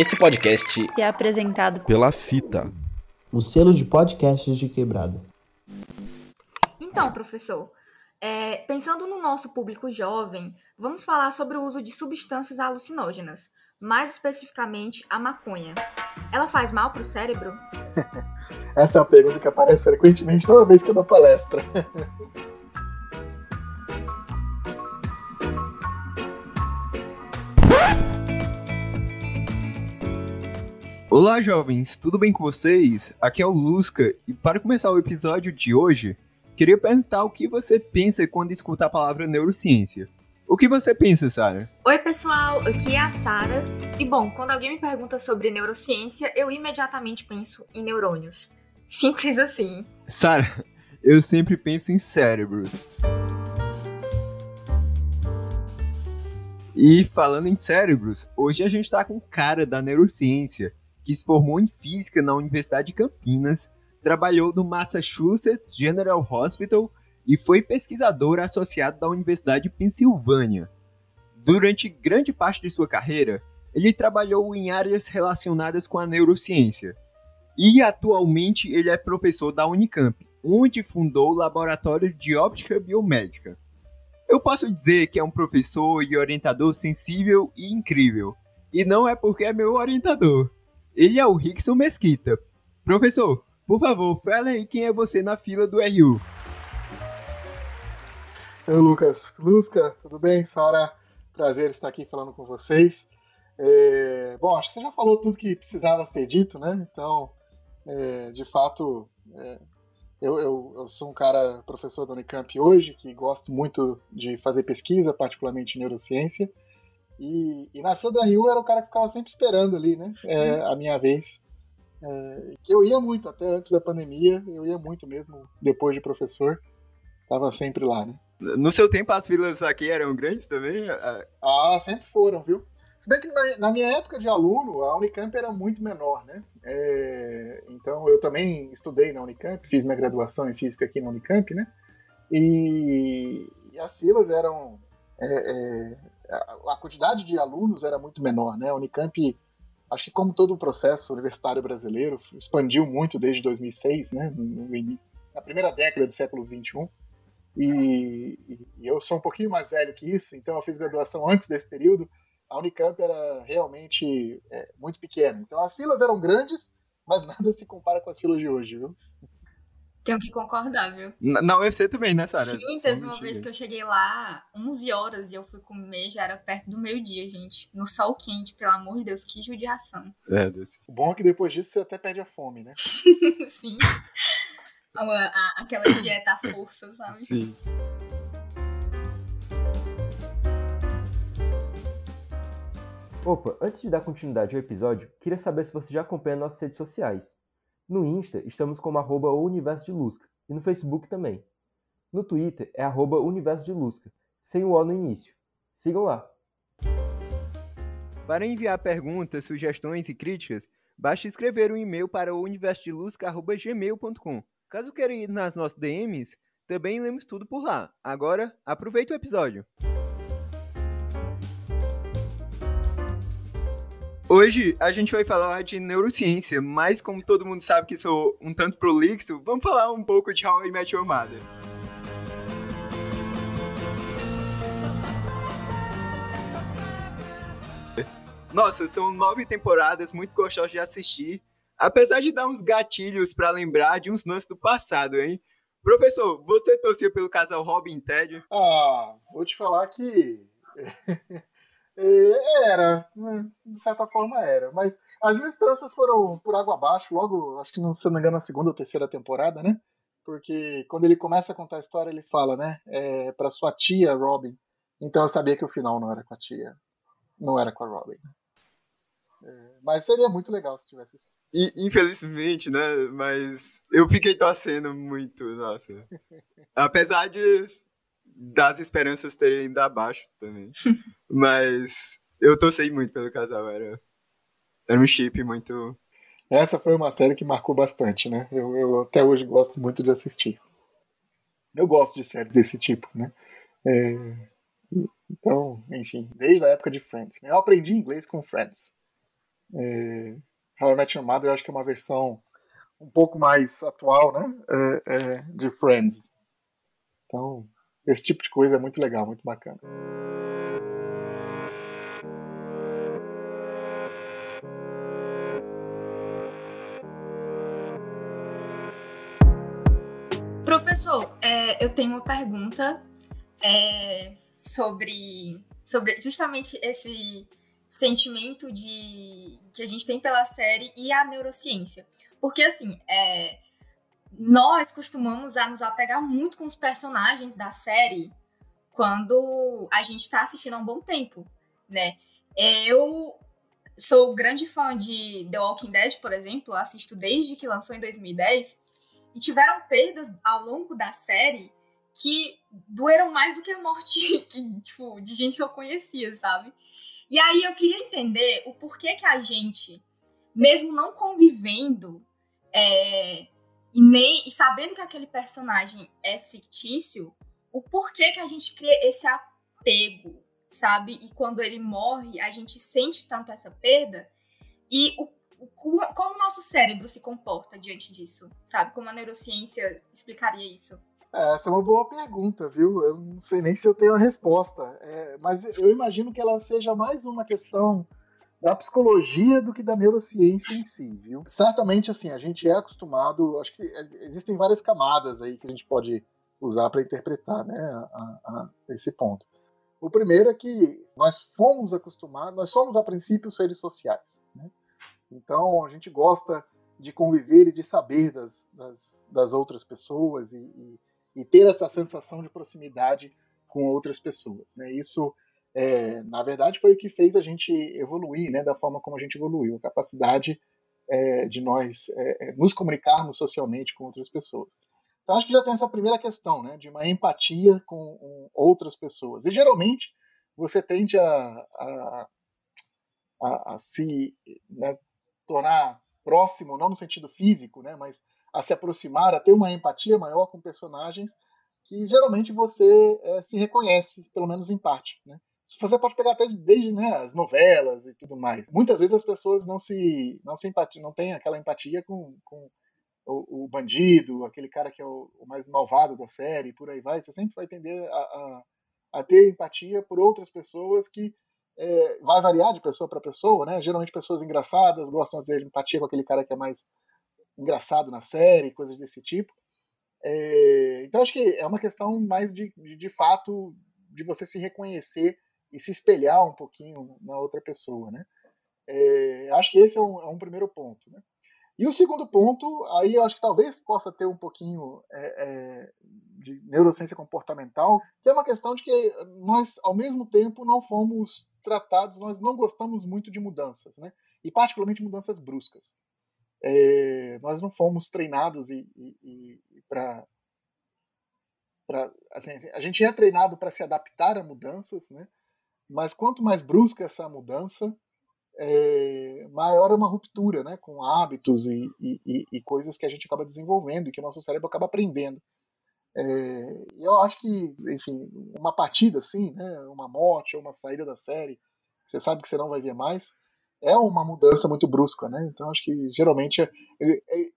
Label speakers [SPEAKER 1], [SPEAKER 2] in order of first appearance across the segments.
[SPEAKER 1] Esse podcast
[SPEAKER 2] é apresentado
[SPEAKER 3] pela Fita,
[SPEAKER 4] o selo de podcasts de quebrada.
[SPEAKER 5] Então, professor, é, pensando no nosso público jovem, vamos falar sobre o uso de substâncias alucinógenas, mais especificamente a maconha. Ela faz mal para o cérebro?
[SPEAKER 6] Essa é uma pergunta que aparece frequentemente toda vez que eu dou palestra.
[SPEAKER 3] Olá, jovens, tudo bem com vocês? Aqui é o Lusca e para começar o episódio de hoje, queria perguntar o que você pensa quando escuta a palavra neurociência. O que você pensa, Sara?
[SPEAKER 5] Oi, pessoal, aqui é a Sara. E bom, quando alguém me pergunta sobre neurociência, eu imediatamente penso em neurônios. Simples assim.
[SPEAKER 3] Sara, eu sempre penso em cérebros. E falando em cérebros, hoje a gente está com cara da neurociência que se formou em física na Universidade de Campinas, trabalhou no Massachusetts General Hospital e foi pesquisador associado da Universidade de Pensilvânia. Durante grande parte de sua carreira, ele trabalhou em áreas relacionadas com a neurociência. E atualmente ele é professor da Unicamp, onde fundou o Laboratório de Óptica Biomédica. Eu posso dizer que é um professor e orientador sensível e incrível. E não é porque é meu orientador. Ele é o Rickson Mesquita. Professor, por favor, fala aí quem é você na fila do RU.
[SPEAKER 6] Oi, Lucas. Lusca, tudo bem? Sara, prazer estar aqui falando com vocês. É... Bom, acho que você já falou tudo que precisava ser dito, né? Então, é, de fato, é, eu, eu, eu, sou um cara professor da Unicamp hoje, que gosto muito de fazer pesquisa, particularmente em neurociência. E, e na fila da Rio era o cara que ficava sempre esperando ali, né? É, a minha vez. É, que eu ia muito, até antes da pandemia, eu ia muito mesmo, depois de professor. Tava sempre lá, né?
[SPEAKER 3] No seu tempo as filas aqui eram grandes também?
[SPEAKER 6] Ah, sempre foram, viu? Se bem que na, minha época de aluno, a Unicamp era muito menor, né? É, então eu também estudei na Unicamp, fiz minha graduação em física aqui na Unicamp, né? E, e as filas eram. É, é, a, quantidade de alunos era muito menor, né? A Unicamp, acho que como todo o processo universitário brasileiro, expandiu muito desde 2006, né? Na primeira década do século 21. E, e, eu sou um pouquinho mais velho que isso, então eu fiz graduação antes desse período. A Unicamp era realmente é, muito pequena. Então as filas eram grandes, mas nada se compara com as filas de hoje, viu?
[SPEAKER 5] Tenho que concordar, viu?
[SPEAKER 3] Na, na UFC também, né, Sara?
[SPEAKER 5] Sim, teve uma vez que eu cheguei lá 11 horas e eu fui comer, já era perto do meio-dia, gente. No sol quente, pelo amor de Deus, que judiação.
[SPEAKER 3] É, desse.
[SPEAKER 6] O bom é que depois disso você até perde a fome, né?
[SPEAKER 5] Sim. A, a, aquela dieta à força, sabe?
[SPEAKER 3] Sim.
[SPEAKER 7] Opa, antes de dar continuidade ao episódio, queria saber se você já acompanha nossas redes sociais. No Insta, estamos como arroba Universo de Lusca, e no Facebook também. No Twitter é arroba Universo de Lusca, sem o O no início. Sigam lá.
[SPEAKER 3] Para enviar perguntas, sugestões e críticas, basta escrever um e-mail para o universodelusca.gmail.com. Caso queira ir nas nossas DMs, também lemos tudo por lá. Agora, aproveite o episódio. Hoje a gente vai falar de neurociência, mas como todo mundo sabe que sou um tanto prolixo, vamos falar um pouco de How I Met Your Mother. Nossa, são nove temporadas muito gostosas de assistir, apesar de dar uns gatilhos para lembrar de uns lances do passado, hein? Professor, você torcia pelo casal Robin e Ted?
[SPEAKER 6] Ah, vou te falar que era, né, de certa forma era. Mas as minhas esperanças foram por água abaixo, logo, acho que não, se eu não me engano, na segunda ou terceira temporada, né? Porque quando ele começa a contar a história, ele fala, né? É, pra sua tia, Robin. Então eu sabia que o final não era com a tia. Não era com a Robin. Né? É, mas seria muito legal se tivesse
[SPEAKER 3] e, infelizmente, né? Mas eu fiquei torcendo muito, nossa. Apesar de das esperanças terem ido abaixo também. Mas eu torcei muito pelo casal, era, era um chip muito.
[SPEAKER 6] Essa foi uma série que marcou bastante, né? Eu, eu até hoje gosto muito de assistir. Eu gosto de séries desse tipo, né? É... Então, enfim, desde a época de Friends. Eu aprendi inglês com Friends. É, How I Met Your Mother eu acho que é uma versão um pouco mais atual, né? É, é, de Friends. Então, esse tipo de coisa é muito legal, muito bacana.
[SPEAKER 5] Professor, é, eu tenho uma pergunta é, sobre, sobre justamente esse sentimento de que a gente tem pela série e a neurociência. Porque, assim, é, nós costumamos a nos apegar muito com os personagens da série quando a gente está assistindo há um bom tempo, né? Eu sou grande fã de The Walking Dead, por exemplo, assisto desde que lançou em 2010, e tiveram perdas ao longo da série que doeram mais do que a morte que, tipo, de gente que eu conhecia, sabe? E aí eu queria entender o porquê que a gente, mesmo não convivendo é, e nem e sabendo que aquele personagem é fictício, o porquê que a gente cria esse apego, sabe? E quando ele morre, a gente sente tanto essa perda e o, como o nosso cérebro se comporta diante disso, sabe? Como a neurociência explicaria isso?
[SPEAKER 6] É, essa é uma boa pergunta, viu? Eu não sei nem se eu tenho a resposta, é, mas eu imagino que ela seja mais uma questão da psicologia do que da neurociência em si, viu? Certamente, assim, a gente é acostumado, acho que existem várias camadas aí que a gente pode usar para interpretar, né, a, a, esse ponto. O primeiro é que nós fomos acostumados, nós somos a princípio seres sociais, né? Então a gente gosta de conviver e de saber das, das, das outras pessoas e, e e ter essa sensação de proximidade com outras pessoas. Né? Isso, é, na verdade, foi o que fez a gente evoluir, né, da forma como a gente evoluiu, a capacidade é, de nós é, é nos comunicarmos socialmente com outras pessoas. Então, acho que já tem essa primeira questão, né, de uma empatia com outras pessoas. E geralmente você tende a, a, a, a se né, tornar próximo, não no sentido físico, né, mas a se aproximar, a ter uma empatia maior com personagens que geralmente você é, se reconhece, pelo menos em parte, né? Você pode pegar até desde né, as novelas e tudo mais. Muitas vezes as pessoas não se não se empatia, não têm aquela empatia com, com o, o, bandido, aquele cara que é o, o, mais malvado da série, por aí vai. Você sempre vai tender a, a, a ter empatia por outras pessoas que é, vai variar de pessoa para pessoa, né? Geralmente pessoas engraçadas gostam de ter empatia com aquele cara que é mais engraçado na série, coisas desse tipo. É, então acho que é uma questão mais de, de, de, fato de você se reconhecer e se espelhar um pouquinho na outra pessoa, né? É, acho que esse é um, é um, primeiro ponto, né? E o segundo ponto, aí eu acho que talvez possa ter um pouquinho é, é de neurociência comportamental, que é uma questão de que nós, ao mesmo tempo, não fomos tratados, nós não gostamos muito de mudanças, né? E particularmente mudanças bruscas é, nós não fomos treinados e, e, e para assim, a gente é treinado para se adaptar a mudanças, né? Mas quanto mais brusca essa mudança, é, maior é uma ruptura, né? Com hábitos e, e, e, coisas que a gente acaba desenvolvendo e que o nosso cérebro acaba aprendendo. É, eu acho que, enfim, uma partida assim, né? Uma morte ou uma saída da série, você sabe que você não vai ver mais é uma mudança muito brusca, né? Então acho que geralmente é,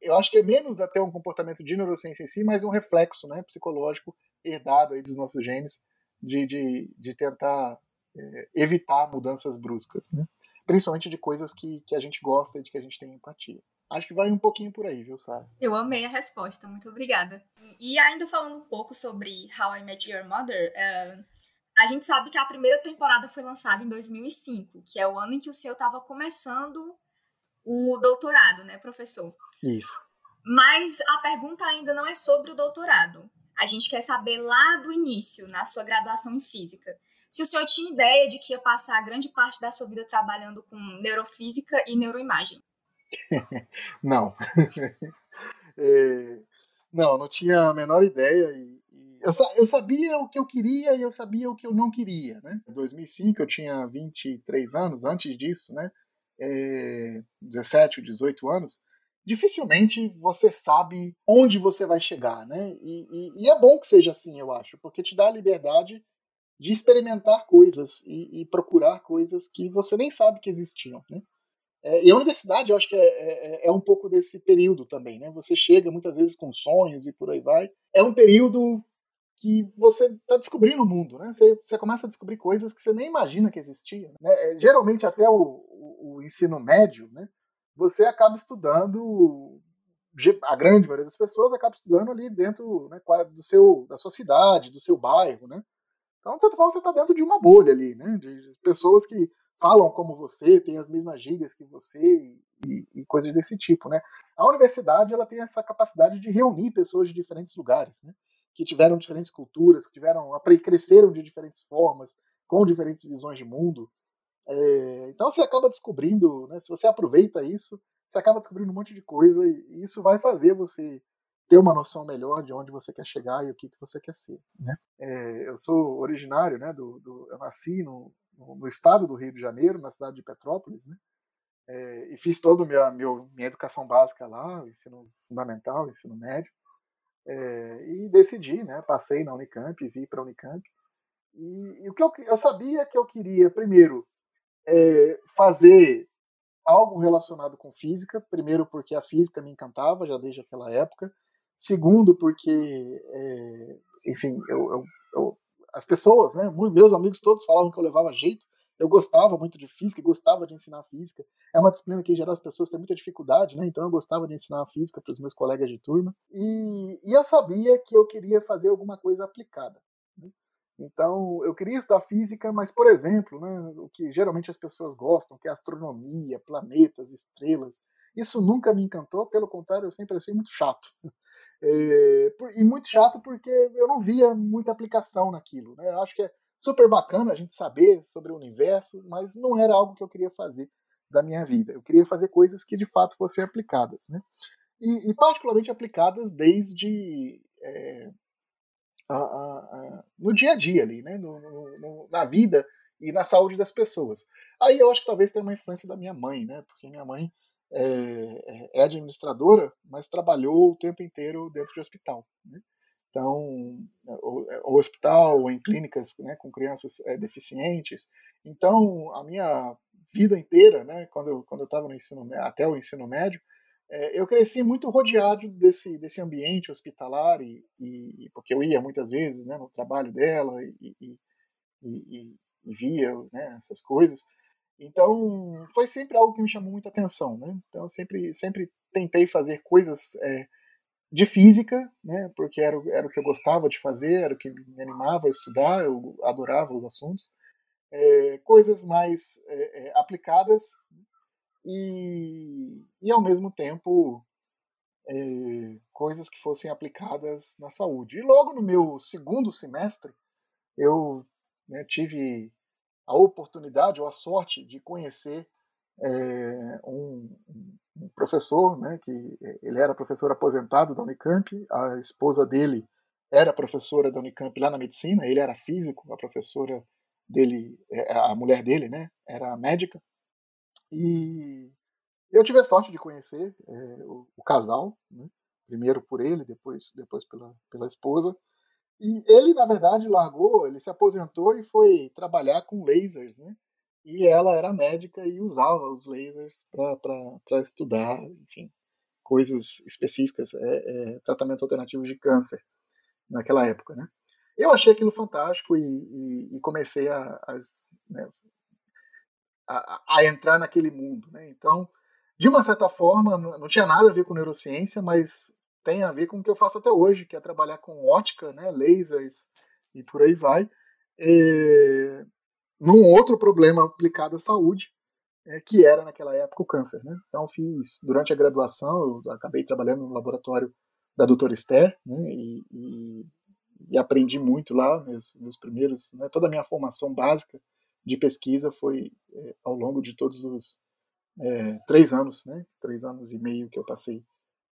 [SPEAKER 6] eu acho que é menos até um comportamento de neurociência em si, mas um reflexo, né, psicológico herdado aí dos nossos genes de, de, de tentar é, evitar mudanças bruscas, né? Principalmente de coisas que, que a gente gosta e de que a gente tem empatia. Acho que vai um pouquinho por aí, viu, Sara?
[SPEAKER 5] Eu amei a resposta, muito obrigada. E ainda falando um pouco sobre How I Met Your Mother, uh, a gente sabe que a primeira temporada foi lançada em 2005, que é o ano em que o senhor estava começando o doutorado, né, professor?
[SPEAKER 6] Isso.
[SPEAKER 5] Mas a pergunta ainda não é sobre o doutorado. A gente quer saber lá do início, na sua graduação em física, se o senhor tinha ideia de que ia passar grande parte da sua vida trabalhando com neurofísica e neuroimagem.
[SPEAKER 6] não. é, não, não tinha a menor ideia e eu, eu, sabia o que eu queria e eu sabia o que eu não queria, né? Em 2005 eu tinha 23 anos, antes disso, né? É, 17 ou 18 anos. Dificilmente você sabe onde você vai chegar, né? E, e, e, é bom que seja assim, eu acho, porque te dá a liberdade de experimentar coisas e, e procurar coisas que você nem sabe que existiam, né? É, e a universidade, eu acho que é, é, é, um pouco desse período também, né? Você chega muitas vezes com sonhos e por aí vai. É um período que você está descobrindo o mundo, né? Você, você, começa a descobrir coisas que você nem imagina que existiam. Né? É, geralmente até o, o, o, ensino médio, né? Você acaba estudando, a grande maioria das pessoas acaba estudando ali dentro né, do seu, da sua cidade, do seu bairro, né? Então, de certa forma, você está dentro de uma bolha ali, né? De pessoas que falam como você, têm as mesmas gírias que você e, e, coisas desse tipo, né? A universidade ela tem essa capacidade de reunir pessoas de diferentes lugares, né? Que tiveram diferentes culturas, que tiveram, cresceram de diferentes formas, com diferentes visões de mundo. É, então você acaba descobrindo, né? Se você aproveita isso, você acaba descobrindo um monte de coisa e, isso vai fazer você ter uma noção melhor de onde você quer chegar e o que, que você quer ser, né? É, eu sou originário, né? Do, do eu nasci no, no, estado do Rio de Janeiro, na cidade de Petrópolis, né? É, e fiz toda a minha, minha educação básica lá, ensino fundamental, ensino médio, é, e decidi, né? Passei na Unicamp, vi para a Unicamp, e, e, o que eu, eu sabia que eu queria, primeiro, é, fazer algo relacionado com física, primeiro porque a física me encantava já desde aquela época, segundo porque, é, enfim, eu, eu, eu as pessoas, né, meus amigos todos falavam que eu levava jeito. Eu gostava muito de física, gostava de ensinar física. É uma disciplina que, em geral, as pessoas têm muita dificuldade, né? Então, eu gostava de ensinar física para os meus colegas de turma. E, e, eu sabia que eu queria fazer alguma coisa aplicada. Né? Então, eu queria estudar física, mas, por exemplo, né, o que geralmente as pessoas gostam, que é astronomia, planetas, estrelas, isso nunca me encantou, pelo contrário, eu sempre achei muito chato. É, e muito chato porque eu não via muita aplicação naquilo. Né? Eu acho que é super bacana a gente saber sobre o universo, mas não era algo que eu queria fazer da minha vida. Eu queria fazer coisas que de fato fossem aplicadas. Né? E, e particularmente aplicadas desde. É, a, a, a, no dia a dia ali, né? No, no, na vida e na saúde das pessoas. Aí eu acho que talvez tenha uma influência da minha mãe, né? Porque minha mãe é, é, administradora, mas trabalhou o tempo inteiro dentro de hospital. Né? Então, o, o, hospital, em clínicas né, com crianças é, deficientes. Então, a minha vida inteira, né, quando eu quando estava no ensino até o ensino médio, é, eu cresci muito rodeado desse desse ambiente hospitalar e, e porque eu ia muitas vezes, né, no trabalho dela e, e, e via né, essas coisas. Então, foi sempre algo que me chamou muita atenção, né? Então, sempre, sempre tentei fazer coisas é, de física, né? Porque era, era o que eu gostava de fazer, era o que me animava a estudar, eu adorava os assuntos. É, coisas mais é, é aplicadas e, e, ao mesmo tempo, é, coisas que fossem aplicadas na saúde. E logo no meu segundo semestre, eu né, tive a oportunidade ou a sorte de conhecer é, um, um, professor, né, que ele era professor aposentado da Unicamp, a esposa dele era professora da Unicamp lá na medicina, ele era físico, a professora dele, eh, a mulher dele, né, era médica, e eu tive a sorte de conhecer é, o, o, casal, né, primeiro por ele, depois, depois pela, pela esposa, e ele, na verdade, largou, ele se aposentou e foi trabalhar com lasers, né? E ela era médica e usava os lasers para estudar, enfim, coisas específicas, é, é, tratamentos alternativos de câncer naquela época, né? Eu achei aquilo fantástico e, e, e comecei a, né, a, a, entrar naquele mundo, né? Então, de uma certa forma, não tinha nada a ver com neurociência, mas tem a ver com o que eu faço até hoje, que é trabalhar com ótica, né, lasers e por aí vai, é, num outro problema aplicado à saúde, é, que era naquela época o câncer. Né? Então fiz, durante a graduação, eu acabei trabalhando no laboratório da doutora Esther, né, e, e, e, aprendi muito lá, meus, meus primeiros, né, toda a minha formação básica de pesquisa foi é, ao longo de todos os é, três anos, né, três anos e meio que eu passei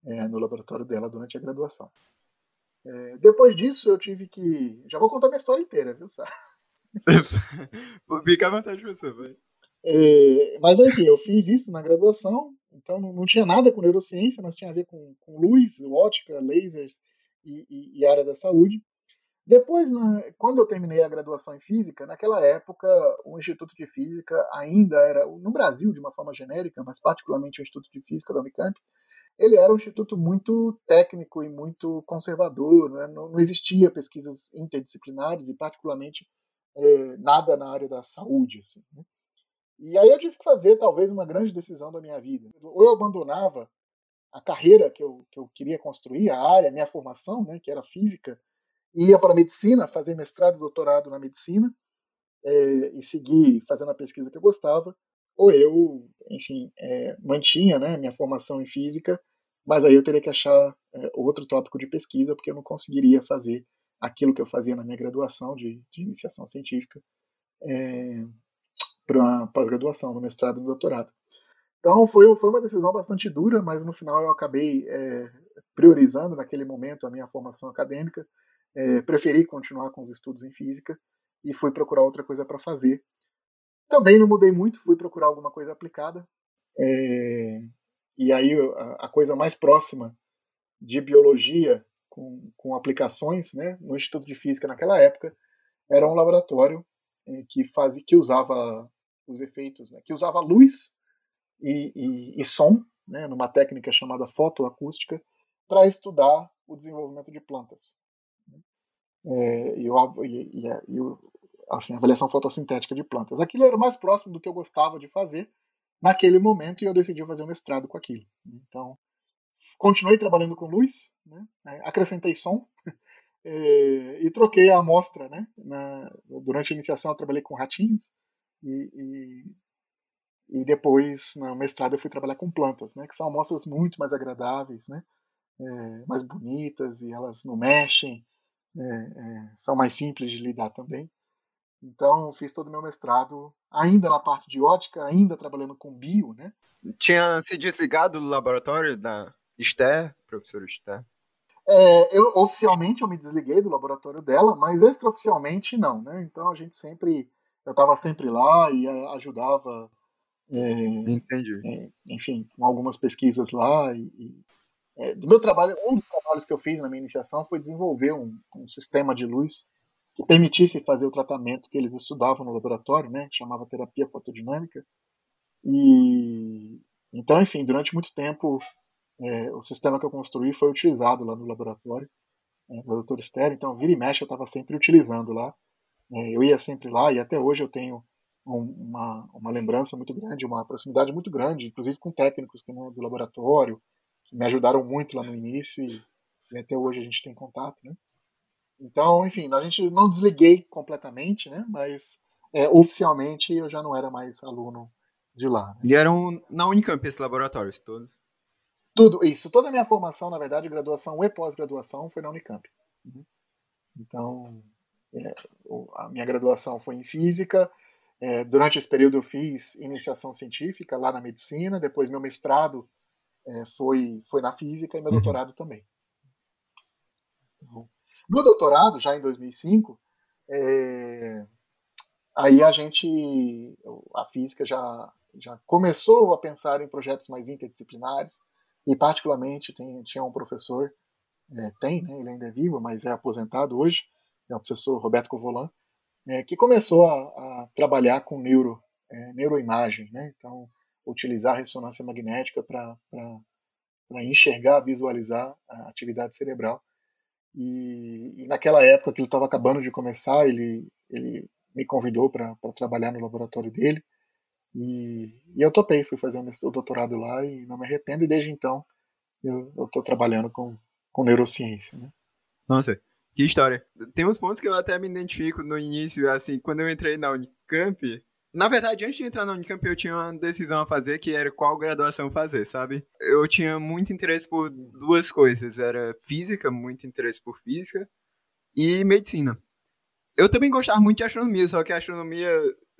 [SPEAKER 6] é, no laboratório dela durante a graduação. É, depois disso, eu tive que. Já vou contar minha história inteira, viu, Sá?
[SPEAKER 3] Fica à vontade, você vai.
[SPEAKER 6] É, mas enfim, eu fiz isso na graduação, então não, não, tinha nada com neurociência, mas tinha a ver com, com luz, ótica, lasers e, e, e área da saúde. Depois, quando eu terminei a graduação em física, naquela época o Instituto de Física ainda era, no Brasil de uma forma genérica, mas particularmente o Instituto de Física da Unicamp, ele era um instituto muito técnico e muito conservador, né? não, não, existia pesquisas interdisciplinares e particularmente é, nada na área da saúde. Assim, né? E aí eu tive que fazer talvez uma grande decisão da minha vida. Ou eu abandonava a carreira que eu, que eu queria construir, a área, a minha formação, né, que era física, ia para a medicina, fazer mestrado e doutorado na medicina, é, e seguir fazendo a pesquisa que eu gostava, ou eu, enfim, é, mantinha né, minha formação em física, mas aí eu teria que achar é, outro tópico de pesquisa, porque eu não conseguiria fazer aquilo que eu fazia na minha graduação de, de iniciação científica é, para pós-graduação, no mestrado e no doutorado. Então foi, foi uma decisão bastante dura, mas no final eu acabei é, priorizando naquele momento a minha formação acadêmica, é, preferi continuar com os estudos em física e fui procurar outra coisa para fazer. Também não mudei muito, fui procurar alguma coisa aplicada. É, e aí a, a, coisa mais próxima de biologia com, com aplicações né, no Instituto de Física naquela época era um laboratório que, fazia, que usava os efeitos, né, que usava luz e, e, e som, né, numa técnica chamada fotoacústica, para estudar o desenvolvimento de plantas. É, e, o, e, e, e assim, avaliação fotossintética de plantas. Aquilo era mais próximo do que eu gostava de fazer naquele momento e eu decidi fazer um mestrado com aquilo. Então, continuei trabalhando com luz, né, acrescentei som é, e troquei a amostra. Né, na, durante a iniciação eu trabalhei com ratinhos e, e depois, no mestrado, eu fui trabalhar com plantas, né, que são amostras muito mais agradáveis, né, é, mais bonitas, e elas não mexem, é, é, são mais simples de lidar também. Então, fiz todo o meu mestrado ainda na parte de ótica, ainda trabalhando com bio, né.
[SPEAKER 3] Tinha se desligado do laboratório da Esther, professora Esther?
[SPEAKER 6] É, eu, oficialmente eu me desliguei do laboratório dela, mas extraoficialmente não, né? Então a gente sempre, eu estava sempre lá e ajudava
[SPEAKER 3] é, Entendi.
[SPEAKER 6] É, enfim, com algumas pesquisas lá. E, e é, do meu trabalho, um dos trabalhos que eu fiz na minha iniciação foi desenvolver um, um, sistema de luz que permitisse fazer o tratamento que eles estudavam no laboratório, né, que chamava terapia fotodinâmica. E então, enfim, durante muito tempo é, o sistema que eu construí foi utilizado lá no laboratório é, do Dr. Estéreo, então vira e mexe eu estava sempre utilizando lá. É, eu ia sempre lá e até hoje eu tenho uma, uma lembrança muito grande, uma proximidade muito grande, inclusive com técnicos que, né, do laboratório, que me ajudaram muito lá no início e, e até hoje a gente tem contato, né? Então, enfim, a gente não desliguei completamente, né? Mas é, oficialmente eu já não era mais aluno de lá. Né?
[SPEAKER 3] E eram na Unicamp esses laboratórios todos?
[SPEAKER 6] Tudo, isso. Toda a minha formação, na verdade, graduação e pós-graduação foi na Unicamp. Uhum. Então, é, a minha graduação foi em física, é, durante esse período eu fiz iniciação científica lá na medicina, depois meu mestrado é, foi, foi na física e meu uhum. doutorado também. Então, no doutorado, já em 2005, é, aí a gente, a física já, já começou a pensar em projetos mais interdisciplinares e particularmente tem, tinha um professor, é, tem, né, ele ainda é vivo, mas é aposentado hoje, é o professor Roberto Covolan, é, que começou a, a, trabalhar com neuro, é, neuroimagem, né? então utilizar ressonância magnética para enxergar, visualizar a atividade cerebral. E, e naquela época que ele estava acabando de começar, ele, ele me convidou para trabalhar no laboratório dele. E, e, eu topei, fui fazer o doutorado lá e não me arrependo. E desde então eu estou trabalhando com, com neurociência. Né?
[SPEAKER 3] Nossa, que história. Tem uns pontos que eu até me identifico no início, assim, quando eu entrei na Unicamp. Na verdade, antes de entrar na Unicamp, eu tinha uma decisão a fazer que era qual graduação fazer, sabe? Eu tinha muito interesse por duas coisas. Era física, muito interesse por física, e medicina. Eu também gostava muito de astronomia, só que astronomia.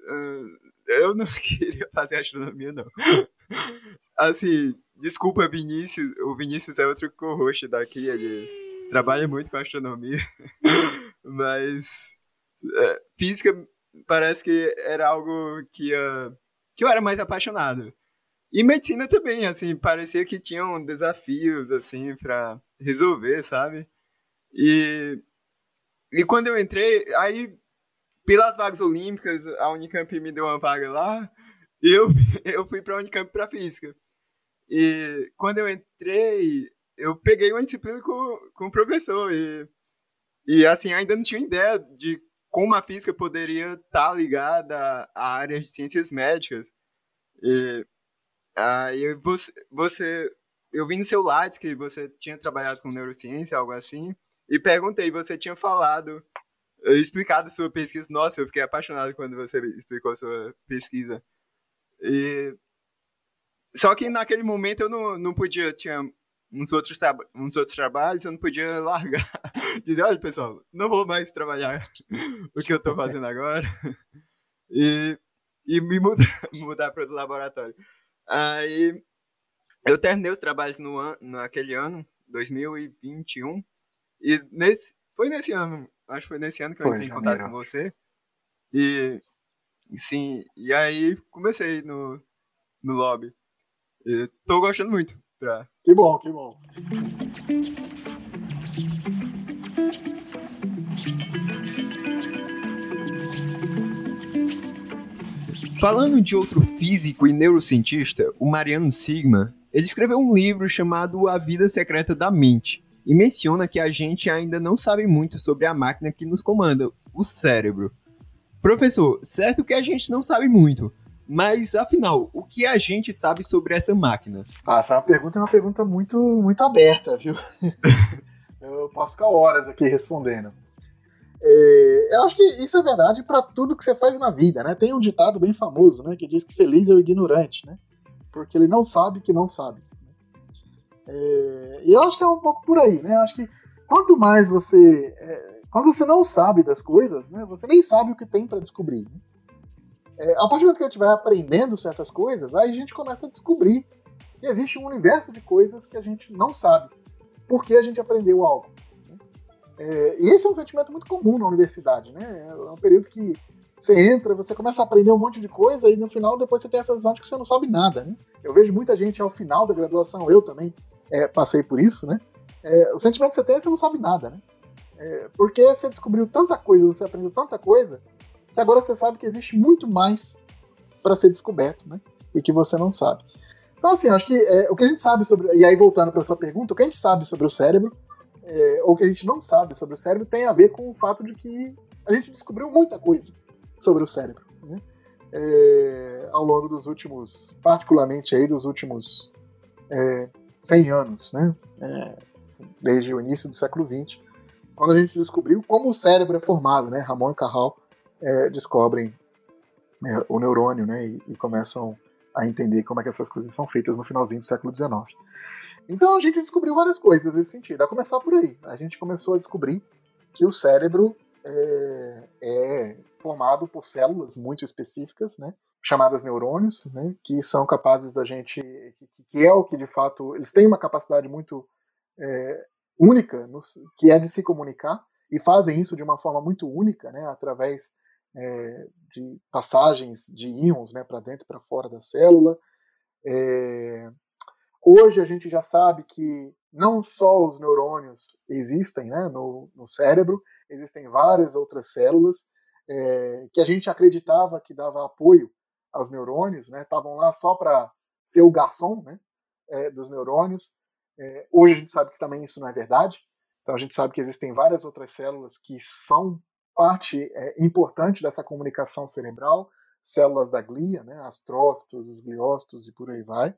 [SPEAKER 3] Uh, eu não queria fazer astronomia, não. assim, desculpa, Vinícius. O Vinícius é outro co-host daqui, ele trabalha muito com astronomia, mas é, física parece que era algo que, uh, que eu era mais apaixonado. E medicina também, assim, parecia que tinham desafios, assim, para resolver, sabe? E e quando eu entrei, aí, pelas vagas olímpicas, a Unicamp me deu uma vaga lá, e eu, eu fui pra Unicamp pra física. E quando eu entrei, eu peguei uma disciplina com, com o professor, e, e assim, ainda não tinha ideia de como a física poderia estar tá ligada à área de ciências médicas. E aí você, você eu vi no seu Lattes que você tinha trabalhado com neurociência, algo assim, e perguntei, você tinha falado, eh, explicado sua pesquisa. Nossa, eu fiquei apaixonado quando você explicou sua pesquisa. E... Só que naquele momento eu não, não podia, tinha uns outros, uns outros trabalhos, eu não podia largar. Dizer, olha pessoal, não vou mais trabalhar o que eu estou fazendo agora. E, e me mudar, mudar para o laboratório. Aí eu terminei os trabalhos no an, naquele ano, 2021, e nesse, foi nesse ano, acho que foi nesse ano que foi, eu entrei em contato com você. E sim, e aí comecei no, no lobby. E tô gostando muito. Pra...
[SPEAKER 6] Que bom, que bom.
[SPEAKER 3] Falando de outro físico e neurocientista, o Mariano Sigma, ele escreveu um livro chamado A Vida Secreta da Mente e menciona que a gente ainda não sabe muito sobre a máquina que nos comanda, o cérebro. Professor, certo que a gente não sabe muito, mas afinal, o que a gente sabe sobre essa máquina?
[SPEAKER 6] Ah, essa pergunta é uma pergunta muito, muito aberta, viu? Eu posso ficar horas aqui respondendo. É, eu acho que isso é verdade para tudo que você faz na vida, né? Tem um ditado bem famoso, né, que diz que feliz é o ignorante, né? Porque ele não sabe que não sabe. É, e eu acho que é um pouco por aí, né? Eu acho que quanto mais você, é, quando você não sabe das coisas, né, você nem sabe o que tem para descobrir. Né? É, a partir do momento que a gente vai aprendendo certas coisas, aí a gente começa a descobrir que existe um universo de coisas que a gente não sabe, porque a gente aprendeu algo. É, e esse é um sentimento muito comum na universidade, né? É um período que você entra, você começa a aprender um monte de coisa e no final depois você tem a sensação de que você não sabe nada, né? Eu vejo muita gente ao final da graduação, eu também é, passei por isso, né? É, o sentimento que você tem é que você não sabe nada, né? É, porque você descobriu tanta coisa, você aprendeu tanta coisa, que agora você sabe que existe muito mais para ser descoberto, né? E que você não sabe. Então, assim, acho que é, o que a gente sabe sobre. E aí, voltando para sua pergunta, o que a gente sabe sobre o cérebro é, ou que a gente não sabe sobre o cérebro tem a ver com o fato de que a gente descobriu muita coisa sobre o cérebro. Né? É, ao longo dos últimos, particularmente aí dos últimos é, 100 anos, né? É, desde o início do século XX, quando a gente descobriu como o cérebro é formado, né? Ramon e Carral é, descobrem é, o neurônio, né? E, e, começam a entender como é que essas coisas são feitas no finalzinho do século XIX. Então a gente descobriu várias coisas nesse sentido. A começar por aí. A gente começou a descobrir que o cérebro é, é formado por células muito específicas, né? chamadas neurônios, né, que são capazes da gente, que, que, é o que de fato, eles têm uma capacidade muito é, única, no, que é de se comunicar, e fazem isso de uma forma muito única, né, através é, de passagens de íons né, para dentro e para fora da célula. É, Hoje a gente já sabe que não só os neurônios existem né, no, no cérebro, existem várias outras células é, que a gente acreditava que dava apoio aos neurônios, estavam né, lá só para ser o garçom né, é, dos neurônios. É, hoje a gente sabe que também isso não é verdade. Então a gente sabe que existem várias outras células que são parte é, importante dessa comunicação cerebral, células da glia, né, astrócitos, os gliócitos e por aí vai.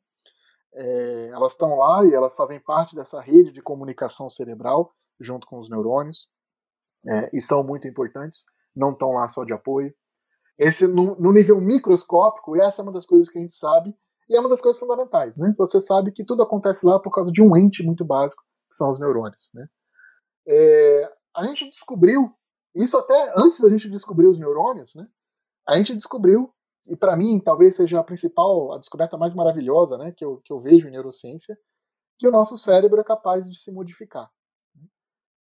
[SPEAKER 6] É, elas estão lá e elas fazem parte dessa rede de comunicação cerebral junto com os neurônios é, e são muito importantes. Não estão lá só de apoio. Esse no, no, nível microscópico, essa é uma das coisas que a gente sabe e é uma das coisas fundamentais. Né? Você sabe que tudo acontece lá por causa de um ente muito básico que são os neurônios. Né? É, a gente descobriu isso até antes da gente descobrir os neurônios, né? A gente descobriu e para mim talvez seja a principal, a descoberta mais maravilhosa né, que, eu, que eu vejo em neurociência, que o nosso cérebro é capaz de se modificar.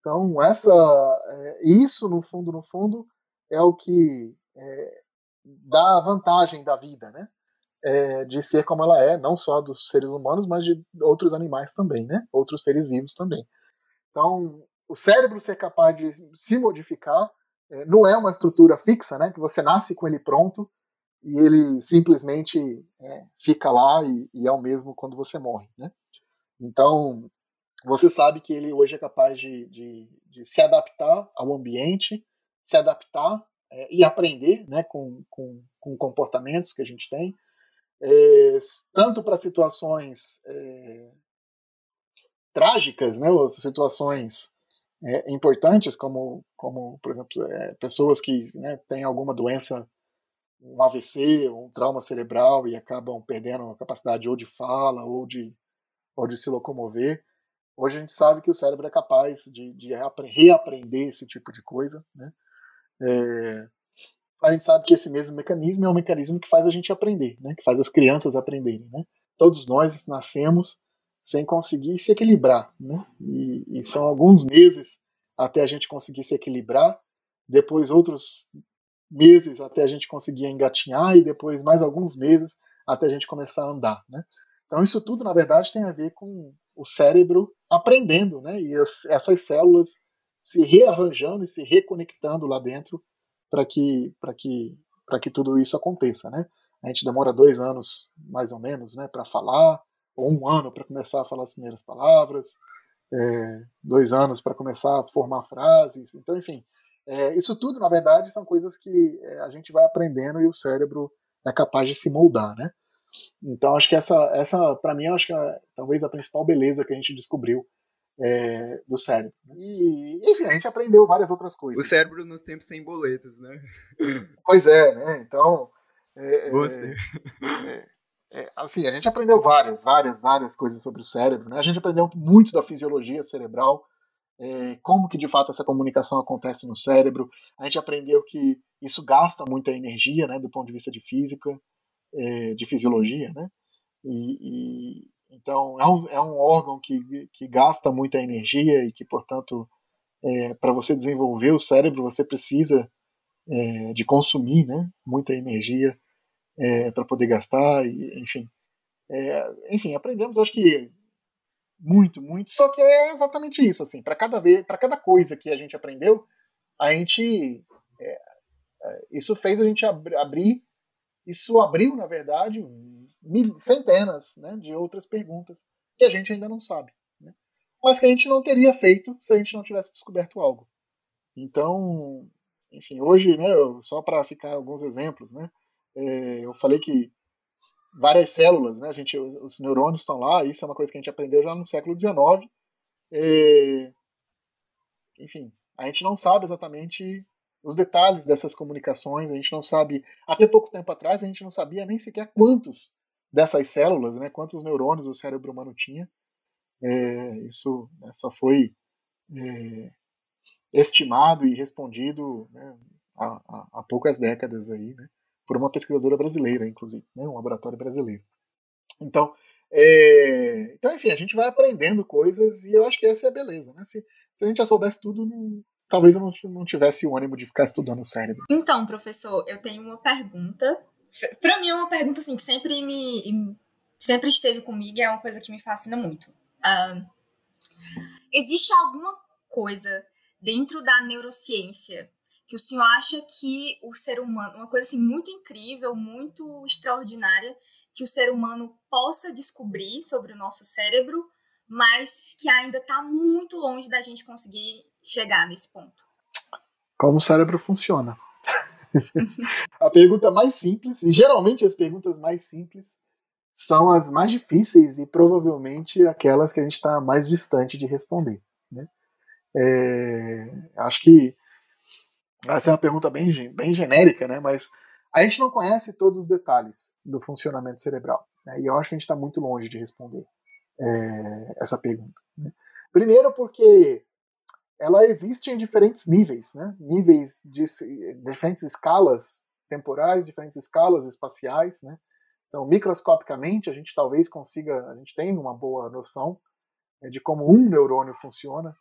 [SPEAKER 6] Então, essa, é, isso, no fundo, no fundo, é o que é, dá a vantagem da vida, né? É, de ser como ela é, não só dos seres humanos, mas de outros animais também, né? Outros seres vivos também. Então, o cérebro ser capaz de se modificar é, não é uma estrutura fixa, né? Que você nasce com ele pronto e ele simplesmente é, fica lá e, e, é o mesmo quando você morre, né? Então, você sabe que ele hoje é capaz de, de, de se adaptar ao ambiente, se adaptar é, e aprender né, com, com, com, comportamentos que a gente tem, é, tanto para situações é, trágicas, né, ou situações é, importantes, como, como, por exemplo, é, pessoas que né, têm alguma doença, um AVC, um trauma cerebral e acabam perdendo a capacidade ou de fala ou de, ou de se locomover. Hoje a gente sabe que o cérebro é capaz de, de reaprender esse tipo de coisa. Né? É, a gente sabe que esse mesmo mecanismo é um mecanismo que faz a gente aprender, né? que faz as crianças aprenderem. Né? Todos nós nascemos sem conseguir se equilibrar. Né? E, e, são alguns meses até a gente conseguir se equilibrar, depois outros meses até a gente conseguir engatinhar, e depois mais alguns meses até a gente começar a andar. Né? Então, isso tudo, na verdade, tem a ver com o cérebro aprendendo, né? e as, essas células se rearranjando e se reconectando lá dentro para que, que, que tudo isso aconteça. Né? A gente demora dois anos, mais ou menos, né, para falar, ou um ano para começar a falar as primeiras palavras, é, dois anos para começar a formar frases. Então, enfim, é, isso tudo, na verdade, são coisas que é, a gente vai aprendendo e o cérebro é capaz de se moldar, né? Então, acho que essa, essa para mim, acho que é, talvez a principal beleza que a gente descobriu é, do cérebro. E, enfim, a gente aprendeu várias outras coisas.
[SPEAKER 3] O cérebro nos tempos sem boletos, né?
[SPEAKER 6] Pois é, né? Então. É, Gostei. É, é, assim, a gente aprendeu várias, várias, várias coisas sobre o cérebro. Né? A gente aprendeu muito da fisiologia cerebral, é, como que de fato essa comunicação acontece no cérebro. A gente aprendeu que isso gasta muita energia, né, do ponto de vista de física, é, de fisiologia, né? E, e então é um, é um órgão que, que gasta muita energia e que, portanto, é, para você desenvolver o cérebro você precisa é, de consumir, né, muita energia é, para poder gastar, e, enfim. É, enfim, aprendemos, acho que muito, muito. Só que é exatamente isso, assim. Para cada vez, para cada coisa que a gente aprendeu, a gente, é, é isso fez a gente ab abrir, isso abriu, na verdade, mil, centenas, né, de outras perguntas que a gente ainda não sabe, né? mas que a gente não teria feito se a gente não tivesse descoberto algo. Então, enfim, hoje, né, só para ficar alguns exemplos, né, é, eu falei que várias células, né? A gente, os neurônios estão lá, isso é uma coisa que a gente aprendeu já no século XIX. É, enfim, a gente não sabe exatamente os detalhes dessas comunicações, a gente não sabe, até pouco tempo atrás, a gente não sabia nem sequer quantos dessas células, né, quantos neurônios o cérebro humano tinha. É, isso né, só foi é, estimado e respondido né, há, há, poucas décadas aí, né? Por uma pesquisadora brasileira, inclusive, né, um laboratório brasileiro. Então, é... então, enfim, a gente vai aprendendo coisas e eu acho que essa é a beleza. Né? Se, se a gente já soubesse tudo, não, talvez eu não, não tivesse o ânimo de ficar estudando o cérebro.
[SPEAKER 5] Então, professor, eu tenho uma pergunta. Para mim é uma pergunta assim, que sempre me sempre esteve comigo e é uma coisa que me fascina muito. Uh, existe alguma coisa dentro da neurociência que o senhor acha que o ser humano, uma coisa assim muito incrível, muito extraordinária, que o ser humano possa descobrir sobre o nosso cérebro, mas que ainda está muito longe da gente conseguir chegar nesse ponto?
[SPEAKER 6] Como o cérebro funciona? a pergunta mais simples, e geralmente as perguntas mais simples são as mais difíceis e provavelmente aquelas que a gente está mais distante de responder. Né? É, acho que essa é uma pergunta bem, bem genérica, né? Mas a gente não conhece todos os detalhes do funcionamento cerebral. Né? E eu acho que a gente está muito longe de responder é, essa pergunta. Né? Primeiro porque ela existe em diferentes níveis, né? níveis de diferentes escalas temporais, diferentes escalas espaciais. Né? Então, microscopicamente, a gente talvez consiga, a gente tem uma boa noção é, de como um neurônio funciona.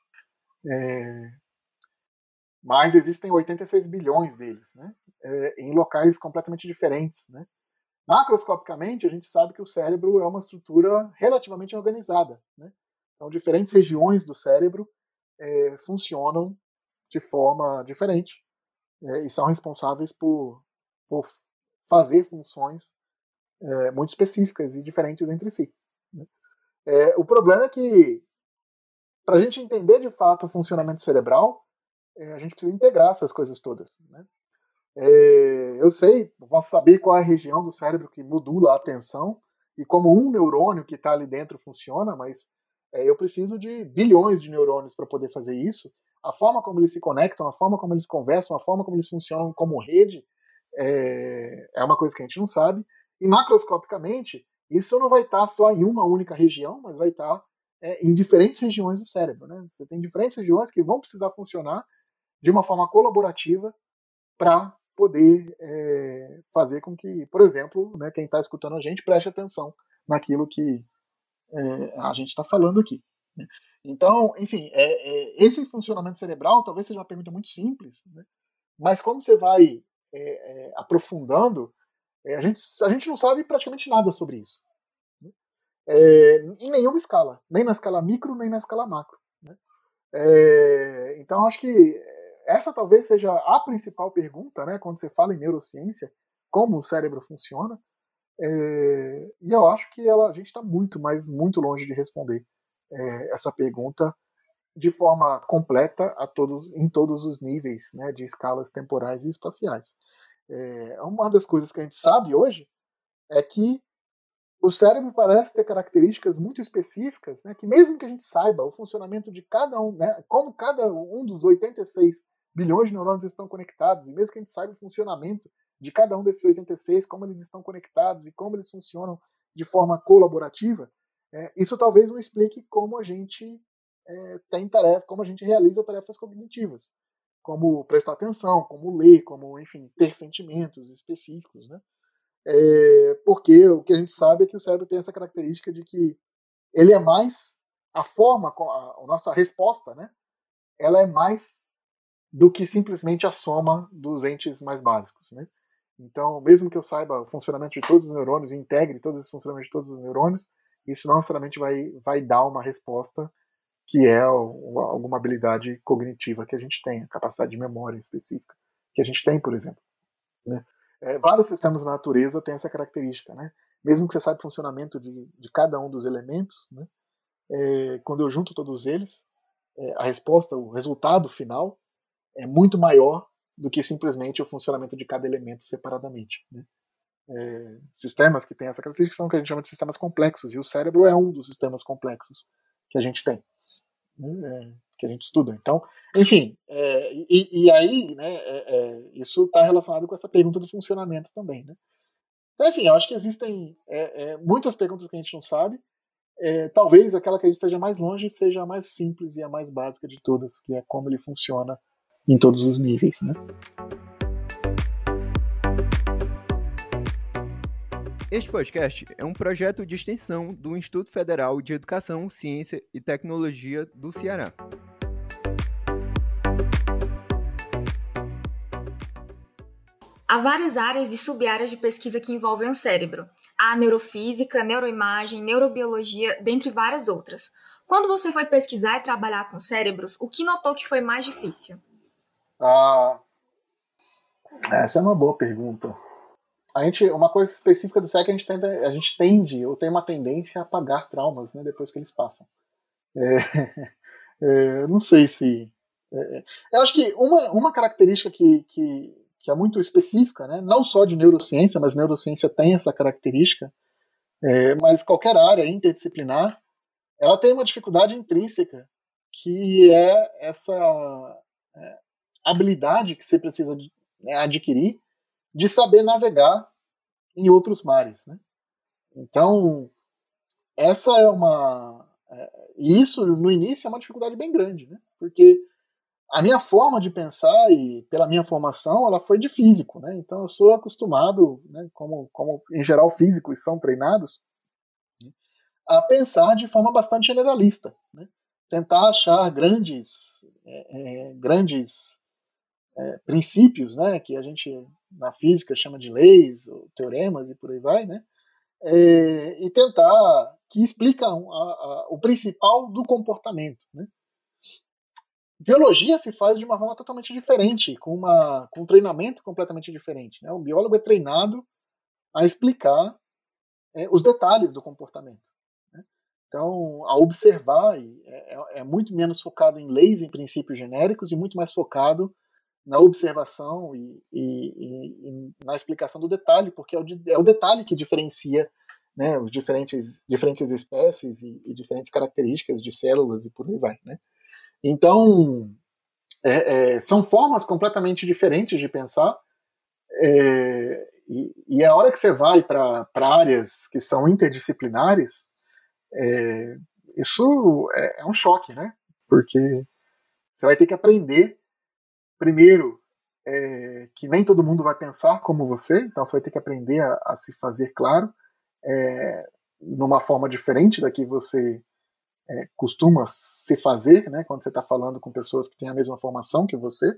[SPEAKER 6] É, mas existem 86 bilhões deles, né? É, em locais completamente diferentes, né? Macroscopicamente, a gente sabe que o cérebro é uma estrutura relativamente organizada, né? Então, diferentes regiões do cérebro é, funcionam de forma diferente é, e são responsáveis por, por fazer funções é, muito específicas e diferentes entre si. Né? É, o problema é que, para a gente entender de fato o funcionamento cerebral, é, a gente precisa integrar essas coisas todas. Né? É, eu sei, posso saber qual é a região do cérebro que modula a atenção e como um neurônio que está ali dentro funciona, mas é, eu preciso de bilhões de neurônios para poder fazer isso. A forma como eles se conectam, a forma como eles conversam, a forma como eles funcionam como rede é, é uma coisa que a gente não sabe. E macroscopicamente, isso não vai estar tá só em uma única região, mas vai estar tá, é, em diferentes regiões do cérebro. Né? Você tem diferentes regiões que vão precisar funcionar de uma forma colaborativa para poder é, fazer com que, por exemplo, né, quem está escutando a gente preste atenção naquilo que é, a gente está falando aqui. Né? Então, enfim, é, é, esse funcionamento cerebral talvez seja uma pergunta muito simples, né? mas quando você vai é, é, aprofundando, a, gente, a gente não sabe praticamente nada sobre isso. Né? em nenhuma escala, nem na escala micro, nem na escala macro. Né? então, acho que essa talvez seja a principal pergunta, né, quando você fala em neurociência, como o cérebro funciona. É, e eu acho que ela, a gente está muito, mas muito longe de responder é, essa pergunta de forma completa a todos, em todos os níveis né, de escalas temporais e espaciais. É, uma das coisas que a gente sabe hoje é que o cérebro parece ter características muito específicas, né, que mesmo que a gente saiba o funcionamento de cada um, né, como cada um dos 86 bilhões de neurônios estão conectados, e mesmo que a gente saiba o funcionamento de cada um desses 86, como eles estão conectados e como eles funcionam de forma colaborativa, é, isso talvez não explique como a gente é, tem tarefa, como a gente realiza tarefas cognitivas, como prestar atenção, como ler, como, enfim, ter sentimentos específicos, né? É, porque o que a gente sabe é que o cérebro tem essa característica de que ele é mais a forma, a, a nossa resposta, né? Ela é mais do que simplesmente a soma dos entes mais básicos. Né? Então, mesmo que eu saiba o funcionamento de todos os neurônios, integre todos os funcionamentos de todos os neurônios, isso não necessariamente vai, vai dar uma resposta que é alguma habilidade cognitiva que a gente tem, a capacidade de memória específica que a gente tem, por exemplo. Né? É, vários sistemas da natureza têm essa característica. Né? Mesmo que você saiba o funcionamento de, de cada um dos elementos, né? é, quando eu junto todos eles, é, a resposta, o resultado final, é muito maior do que simplesmente o funcionamento de cada elemento separadamente. Né? É, sistemas que têm essa característica são o que a gente chama de sistemas complexos, e o cérebro é um dos sistemas complexos que a gente tem, né? é, que a gente estuda. Então, enfim, é, e, e, aí, né, é, é, isso está relacionado com essa pergunta do funcionamento também. Né? Então, enfim, eu acho que existem é, muitas perguntas que a gente não sabe, talvez aquela que a gente esteja mais longe seja a mais simples e a mais básica de todas, que é como ele funciona em todos os níveis, né?
[SPEAKER 3] Este podcast é um projeto de extensão do Instituto Federal de Educação, Ciência e Tecnologia do Ceará.
[SPEAKER 5] Há várias áreas e sub-áreas de pesquisa que envolvem o cérebro. Há neurofísica, neuroimagem, neurobiologia, dentre várias outras. Quando você foi pesquisar e trabalhar com cérebros, o que notou que foi mais difícil?
[SPEAKER 6] Ah, essa é uma boa pergunta. A gente, uma coisa específica do SEC, a gente, tende, a gente tende, ou tem uma tendência a apagar traumas né, depois que eles passam. É, é, não sei se. É, é, eu acho que uma, uma característica que, que, que, é muito específica, né, não só de neurociência, mas neurociência tem essa característica, é, mas qualquer área interdisciplinar, ela tem uma dificuldade intrínseca, que é essa é, habilidade que você precisa né, adquirir de saber navegar em outros mares. Né? Então, essa é uma. É, isso, no início, é uma dificuldade bem grande, né? porque a minha forma de pensar e pela minha formação ela foi de físico, né? Então eu sou acostumado, né, como, como em geral físicos são treinados, a pensar de forma bastante generalista, né? Tentar achar grandes, é, é, grandes é, princípios, né, que a gente na física chama de leis, teoremas e por aí vai, né, é, e tentar que explicam a, a, o principal do comportamento, né. biologia se faz de uma forma totalmente diferente, com, uma, com um treinamento completamente diferente. Né? O biólogo é treinado a explicar é, os detalhes do comportamento. Né? Então, a observar é, é, é, muito menos focado em leis, em princípios genéricos, e muito mais focado na observação e, e, e, na explicação do detalhe, porque é o, é o detalhe que diferencia né, os diferentes, diferentes espécies e, e, diferentes características de células e por aí vai. Né? Então, é, é, são formas completamente diferentes de pensar, é, e, e, a hora que você vai para áreas que são interdisciplinares, é, isso é, é, um choque, né? Porque você vai ter que aprender, primeiro, é, que nem todo mundo vai pensar como você, então você vai ter que aprender a, a se fazer claro, é, numa forma diferente da que você é, costuma se fazer, né, quando você está falando com pessoas que têm a mesma formação que você,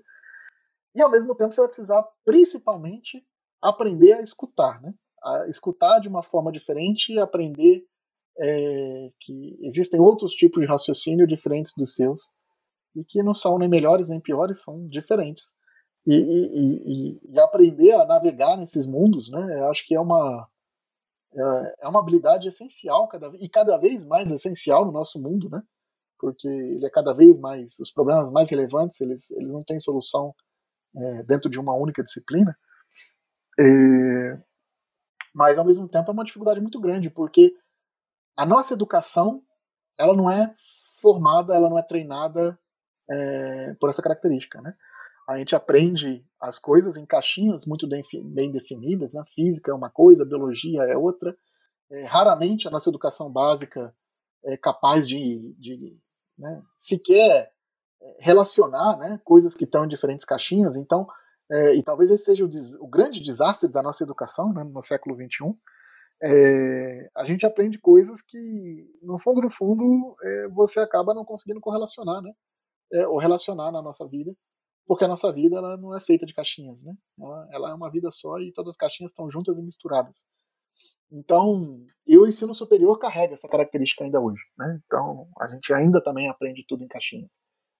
[SPEAKER 6] e ao mesmo tempo você vai precisar, principalmente, aprender a escutar, né, a escutar de uma forma diferente e aprender é, que existem outros tipos de raciocínio diferentes dos seus e que não são nem melhores nem piores, são diferentes. E, e, e, e aprender a navegar nesses mundos, né, eu acho que é uma é, é uma habilidade essencial cada, e cada vez mais essencial no nosso mundo, né? Porque ele é cada vez mais os problemas mais relevantes eles, eles não têm solução é, dentro de uma única disciplina. Mas ao mesmo tempo é uma dificuldade muito grande porque a nossa educação ela não é formada, ela não é treinada é, por essa característica, né? a gente aprende as coisas em caixinhas muito bem definidas, né? física é uma coisa, biologia é outra. É, raramente a nossa educação básica é capaz de, de né, sequer é, relacionar né, coisas que estão em diferentes caixinhas. Então, é, e talvez esse seja o, o, grande desastre da nossa educação né, no século XXI. É, a gente aprende coisas que, no fundo, no fundo, é, você acaba não conseguindo correlacionar, né? É, ou relacionar na nossa vida porque a nossa vida ela não é feita de caixinhas, né? Ela, ela é uma vida só e todas as caixinhas estão juntas e misturadas. Então, e o ensino superior carrega essa característica ainda hoje, né? Então, a gente ainda também aprende tudo em caixinhas,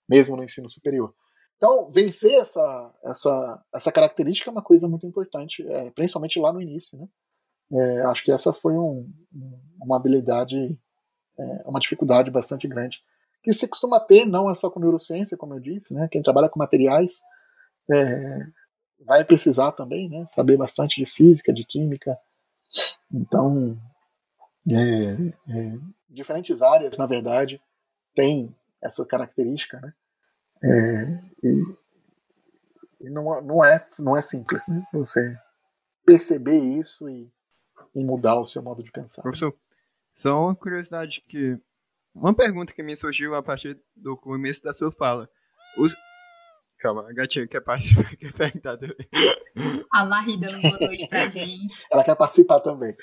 [SPEAKER 6] mesmo no ensino superior. Então, vencer essa, essa, essa característica é uma coisa muito importante, é, principalmente lá no início, né? É, acho que essa foi um, uma habilidade, é, uma dificuldade bastante grande que se costuma ter, não é só com neurociência, como eu disse, né? Quem trabalha com materiais é, vai precisar também, né? Saber bastante de física, de química. Então, é, é, diferentes áreas, na verdade, têm essa característica, né? É, e, e não, não, é, não é simples, né? Você perceber isso e, e mudar o seu modo de pensar.
[SPEAKER 3] Professor, só uma curiosidade que uma pergunta que me surgiu a partir do começo da sua fala. Os... Calma, a gatinha quer participar, quer perguntar também.
[SPEAKER 5] A Marida não botou isso pra gente.
[SPEAKER 6] Ela quer participar também.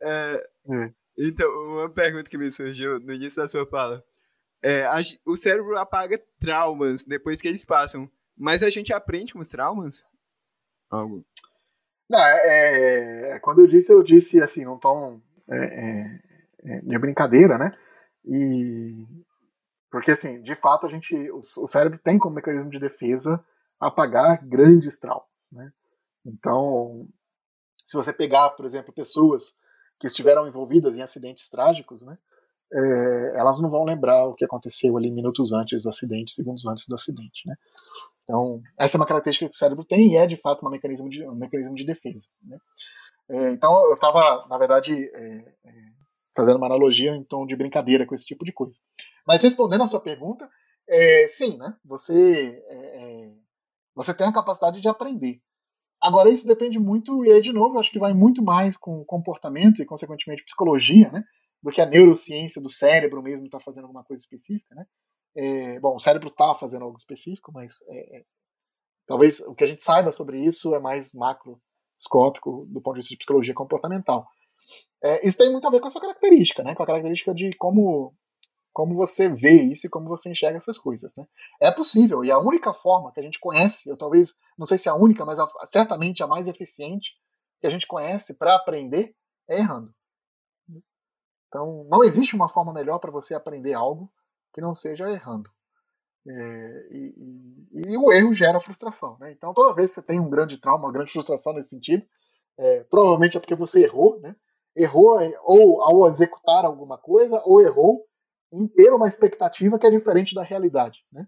[SPEAKER 3] É, é. Então, uma pergunta que me surgiu no início da sua fala. É, a, o cérebro apaga traumas depois que eles passam, mas a gente aprende com os traumas? Algo.
[SPEAKER 6] Não, é, é quando eu disse, eu disse assim, num tom é, é, de brincadeira, né? E porque assim, de fato a gente, o, cérebro tem como mecanismo de defesa apagar grandes traumas, né? Então, se você pegar, por exemplo, pessoas que estiveram envolvidas em acidentes trágicos, né? É, elas não vão lembrar o que aconteceu ali minutos antes do acidente, segundos antes do acidente, né? Então, essa é uma característica que o cérebro tem e é de fato um mecanismo de, um mecanismo de defesa. Né? É, então, eu estava, na verdade, é, é fazendo uma analogia em tom de brincadeira com esse tipo de coisa. Mas respondendo a sua pergunta, é, sim, né? Você, é, é, você tem a capacidade de aprender. Agora, isso depende muito, e aí, de novo, acho que vai muito mais com comportamento e, consequentemente, psicologia, né? Do que a neurociência do cérebro mesmo está fazendo alguma coisa específica, né? É, bom, o cérebro está fazendo algo específico, mas é, é, talvez o que a gente saiba sobre isso é mais macroscópico do ponto de vista de psicologia comportamental. É, isso tem muito a ver com essa característica, né? Com a característica de como, como você vê isso e como você enxerga essas coisas, né? É possível, e a única forma que a gente conhece, eu talvez, não sei se é a única, mas a, certamente a mais eficiente que a gente conhece para aprender é errando. Então, não existe uma forma melhor para você aprender algo que não seja errando. É, e, e, e, o erro gera frustração. Né? Então, toda vez que você tem um grande trauma, uma grande frustração nesse sentido, é, provavelmente é porque você errou, né? Errou ou ao executar alguma coisa, ou errou em ter uma expectativa que é diferente da realidade. Né?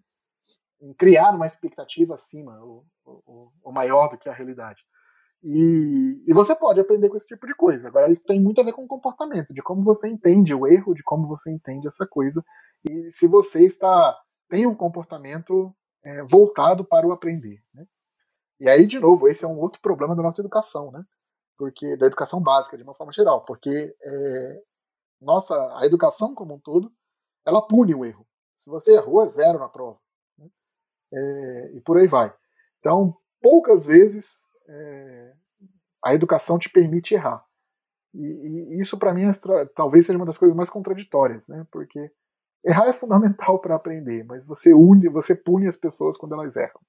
[SPEAKER 6] Em criar uma expectativa acima, ou, ou, ou maior do que a realidade. E, e, você pode aprender com esse tipo de coisa. Agora, isso tem muito a ver com o comportamento, de como você entende o erro, de como você entende essa coisa, e se você está tem um comportamento é, voltado para o aprender. Né? E aí, de novo, esse é um outro problema da nossa educação, né? Porque da educação básica, de uma forma geral, porque é, nossa a educação como um todo, ela pune o erro. Se você errou, é zero na prova. Né? É, e por aí vai. Então, poucas vezes é, a educação te permite errar. E, e isso, para mim, é, talvez seja uma das coisas mais contraditórias, né? Porque errar é fundamental para aprender, mas você une, você pune as pessoas quando elas erram.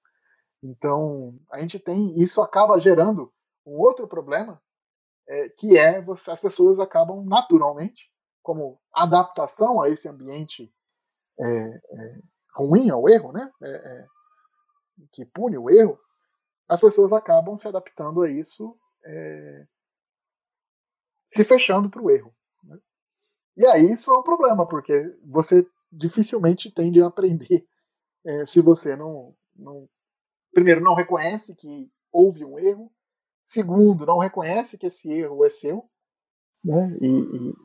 [SPEAKER 6] Então, a gente tem isso acaba gerando um outro problema, é, que é você, as pessoas acabam naturalmente, como adaptação a esse ambiente é, é, ruim ao erro, né? É, é, que pune o erro, as pessoas acabam se adaptando a isso, se fechando para o erro. Né? E aí isso é um problema, porque você dificilmente tende a aprender é, se você não, não. Primeiro, não reconhece que houve um erro. Segundo, não reconhece que esse erro é seu. Né? E,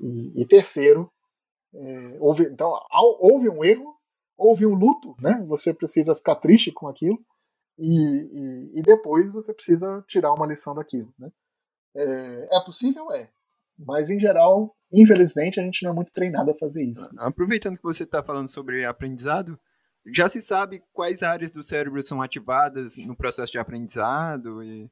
[SPEAKER 6] e, e terceiro, é, houve, então, houve um erro, houve um luto, né? você precisa ficar triste com aquilo e, e, e, depois você precisa tirar uma lição daquilo. Né? É, é, possível? É. Mas, em geral, infelizmente, a gente não é muito treinado a fazer isso.
[SPEAKER 3] Aproveitando que você está falando sobre aprendizado, já se sabe quais áreas do cérebro são ativadas no processo de aprendizado e,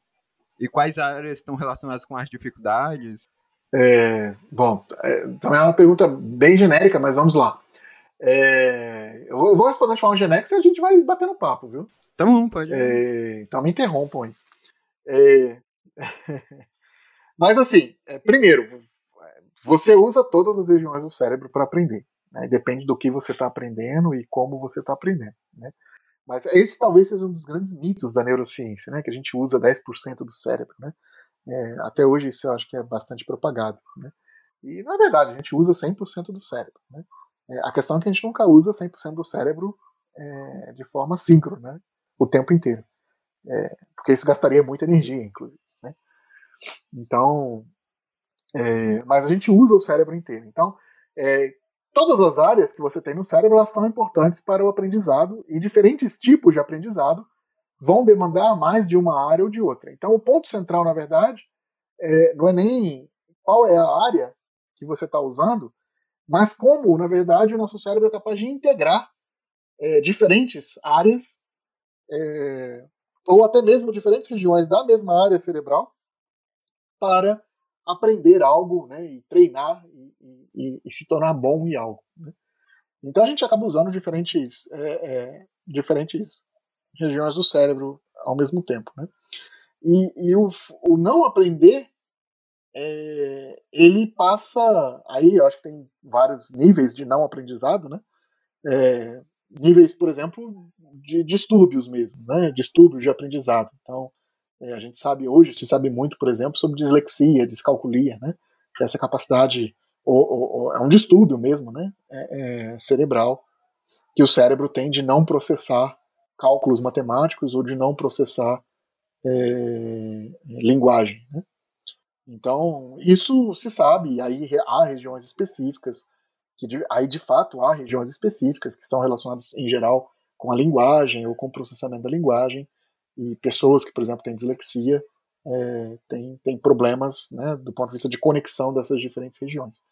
[SPEAKER 3] e quais áreas estão relacionadas com as dificuldades?
[SPEAKER 6] É, bom, é, também é uma pergunta bem genérica, mas vamos lá. É, eu, vou, eu, vou, responder de forma genérica e a gente vai batendo papo, viu?
[SPEAKER 3] Tá bom, pode.
[SPEAKER 6] É, então me interrompam aí. É, mas assim, é, primeiro, você usa todas as regiões do cérebro para aprender. Né? Depende do que você está aprendendo e como você está aprendendo. Né? Mas esse talvez seja um dos grandes mitos da neurociência, né? que a gente usa 10% do cérebro. Né? É, até hoje isso eu acho que é bastante propagado. Né? E na verdade a gente usa 100% do cérebro. Né? É, a questão é que a gente nunca usa 100% do cérebro é, de forma síncrona. Né? o tempo inteiro. É, porque isso gastaria muita energia, inclusive. Né? Então, é, mas a gente usa o cérebro inteiro. Então, é, todas as áreas que você tem no cérebro elas são importantes para o aprendizado e diferentes tipos de aprendizado vão demandar mais de uma área ou de outra. Então, o ponto central, na verdade, é, não é nem qual é a área que você está usando, mas como, na verdade, o nosso cérebro é capaz de integrar é, diferentes áreas é, ou até mesmo diferentes regiões da mesma área cerebral para aprender algo né, e treinar e, e, e se tornar bom em algo. Né? Então a gente acaba usando diferentes, é, é, diferentes regiões do cérebro ao mesmo tempo. Né? E, e o, o, não aprender, é, ele passa. Aí eu acho que tem vários níveis de não aprendizado, né? É, níveis, por exemplo, de distúrbios mesmo, né? distúrbios de aprendizado. Então, é, a gente sabe hoje, se sabe muito, por exemplo, sobre dislexia, descalculia, né? essa capacidade, ou, ou, é um distúrbio mesmo, né? É, é cerebral, que o cérebro tem de não processar cálculos matemáticos ou de não processar é, linguagem. Né? Então, isso se sabe, aí há regiões específicas que de, aí de fato há regiões específicas que são relacionadas em geral com a linguagem ou com o processamento da linguagem e pessoas que, por exemplo, têm dislexia é, têm, têm problemas né, do ponto de vista de conexão dessas diferentes regiões.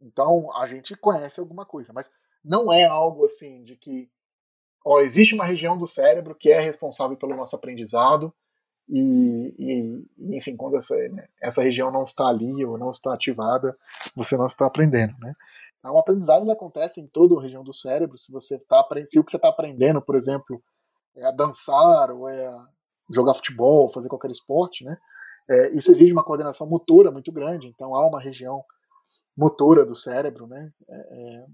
[SPEAKER 6] Então a gente conhece alguma coisa, mas não é algo assim de que ó, existe uma região do cérebro que é responsável pelo nosso aprendizado e, e enfim, quando essa, né, essa região não está ali ou não está ativada, você não está aprendendo, né? O então, aprendizado ele acontece em toda a região do cérebro. Se você tá se o que você está aprendendo, por exemplo, é a dançar ou é a jogar futebol, fazer qualquer esporte, né? É, isso exige uma coordenação motora muito grande. Então há uma região motora do cérebro, né? É, é